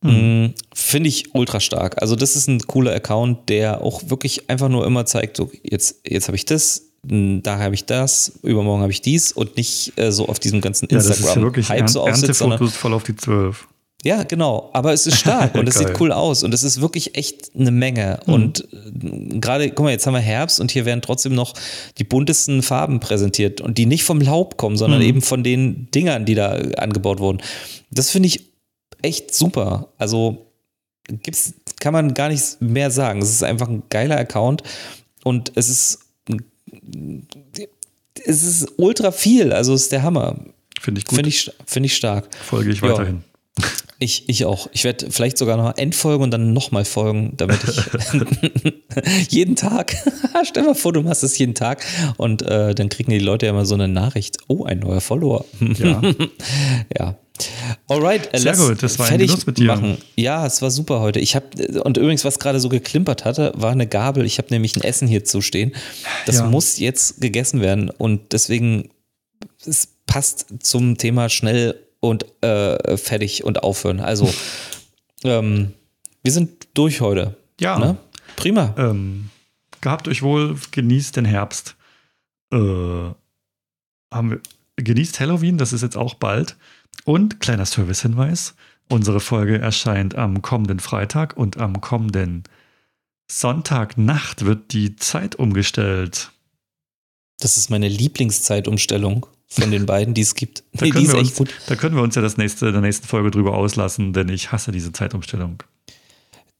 [SPEAKER 1] Mm, Finde ich ultra stark. Also, das ist ein cooler Account, der auch wirklich einfach nur immer zeigt, so, jetzt, jetzt habe ich das, da habe ich das, übermorgen habe ich dies und nicht äh, so auf diesem ganzen
[SPEAKER 2] Ja, das ist ja wirklich
[SPEAKER 1] Instagram-Hype
[SPEAKER 2] Ern
[SPEAKER 1] so aussitzt,
[SPEAKER 2] Erntefotos voll auf die zwölf.
[SPEAKER 1] Ja, genau. Aber es ist stark <laughs> und es sieht cool aus und es ist wirklich echt eine Menge. Und äh, gerade, guck mal, jetzt haben wir Herbst und hier werden trotzdem noch die buntesten Farben präsentiert und die nicht vom Laub kommen, sondern eben von den Dingern, die da angebaut wurden. Das finde ich echt super. Also gibt's, kann man gar nicht mehr sagen. Es ist einfach ein geiler Account und es ist es ist ultra viel, also es ist der Hammer.
[SPEAKER 2] Finde ich gut.
[SPEAKER 1] Finde ich, finde ich stark.
[SPEAKER 2] Folge ich
[SPEAKER 1] Ja. Ich, ich auch. Ich werde vielleicht sogar noch entfolgen und dann nochmal folgen, damit ich <laughs> jeden Tag, <laughs> stell mal vor, du machst es jeden Tag und äh, dann kriegen die Leute ja immer so eine Nachricht. Oh, ein neuer Follower.
[SPEAKER 2] Ja. <laughs>
[SPEAKER 1] ja. Alright, äh,
[SPEAKER 2] Sehr
[SPEAKER 1] lass
[SPEAKER 2] gut, das war ein
[SPEAKER 1] fertig
[SPEAKER 2] mit dir.
[SPEAKER 1] machen. Ja, es war super heute. Ich habe und übrigens, was gerade so geklimpert hatte, war eine Gabel. Ich habe nämlich ein Essen hier zu stehen. Das
[SPEAKER 2] Ja.
[SPEAKER 1] muss jetzt gegessen werden und deswegen es passt zum Thema schnell und äh, fertig und aufhören. Also, <laughs> ähm, wir sind durch heute.
[SPEAKER 2] Ja.
[SPEAKER 1] Ne? Prima.
[SPEAKER 2] Ähm, gehabt euch wohl, genießt den Herbst. Äh, haben wir, genießt Halloween, das ist jetzt auch bald. Und kleiner Servicehinweis: Unsere Folge erscheint am kommenden Freitag und am kommenden Sonntagnacht wird die Zeit umgestellt.
[SPEAKER 1] Das ist meine Lieblingszeitumstellung von den beiden, die es gibt.
[SPEAKER 2] Da
[SPEAKER 1] Nee, die
[SPEAKER 2] können,
[SPEAKER 1] ist
[SPEAKER 2] wir
[SPEAKER 1] echt
[SPEAKER 2] uns,
[SPEAKER 1] gut.
[SPEAKER 2] da können wir uns ja das nächste, der nächsten Folge drüber auslassen, denn ich hasse diese Zeitumstellung.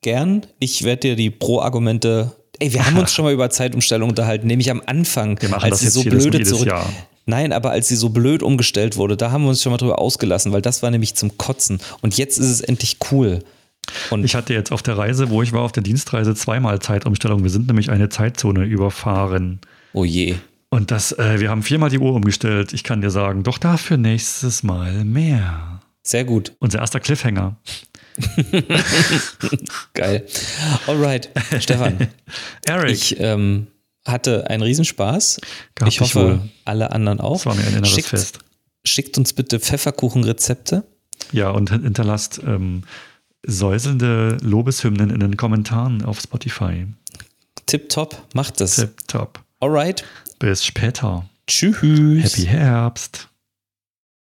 [SPEAKER 1] Gern. Ich werde dir die Pro-Argumente. Ey, wir haben uns <laughs> schon mal über Zeitumstellung unterhalten, nämlich am Anfang,
[SPEAKER 2] Wir machen
[SPEAKER 1] als
[SPEAKER 2] das
[SPEAKER 1] sie so blöde zurück.
[SPEAKER 2] Jahr.
[SPEAKER 1] Nein, aber als sie so blöd umgestellt wurde, da haben wir uns schon mal drüber ausgelassen, weil das war nämlich zum Kotzen. Und jetzt ist es endlich cool. Und
[SPEAKER 2] Ich hatte jetzt auf der Reise, wo ich war, auf der Dienstreise zweimal Zeitumstellung. Wir sind nämlich eine Zeitzone überfahren.
[SPEAKER 1] oh je.
[SPEAKER 2] Und das, äh, wir haben viermal die Uhr umgestellt. Ich kann dir sagen, doch dafür nächstes Mal mehr.
[SPEAKER 1] Sehr gut.
[SPEAKER 2] Unser erster Cliffhanger. <laughs>
[SPEAKER 1] Geil. Alright. Stefan, <laughs>
[SPEAKER 2] Eric,
[SPEAKER 1] ich ähm, hatte einen Riesenspaß.
[SPEAKER 2] Gehabt
[SPEAKER 1] ich hoffe,
[SPEAKER 2] wohl.
[SPEAKER 1] alle anderen auch.
[SPEAKER 2] das war mir ein inneres
[SPEAKER 1] schickt,
[SPEAKER 2] Fest.
[SPEAKER 1] schickt uns bitte Pfefferkuchenrezepte.
[SPEAKER 2] Ja, und hinterlasst ähm, säuselnde Lobeshymnen in den Kommentaren auf Spotify.
[SPEAKER 1] Tipptopp, macht das.
[SPEAKER 2] Tipptopp.
[SPEAKER 1] Alright.
[SPEAKER 2] Bis später.
[SPEAKER 1] Tschüss.
[SPEAKER 2] Happy Herbst.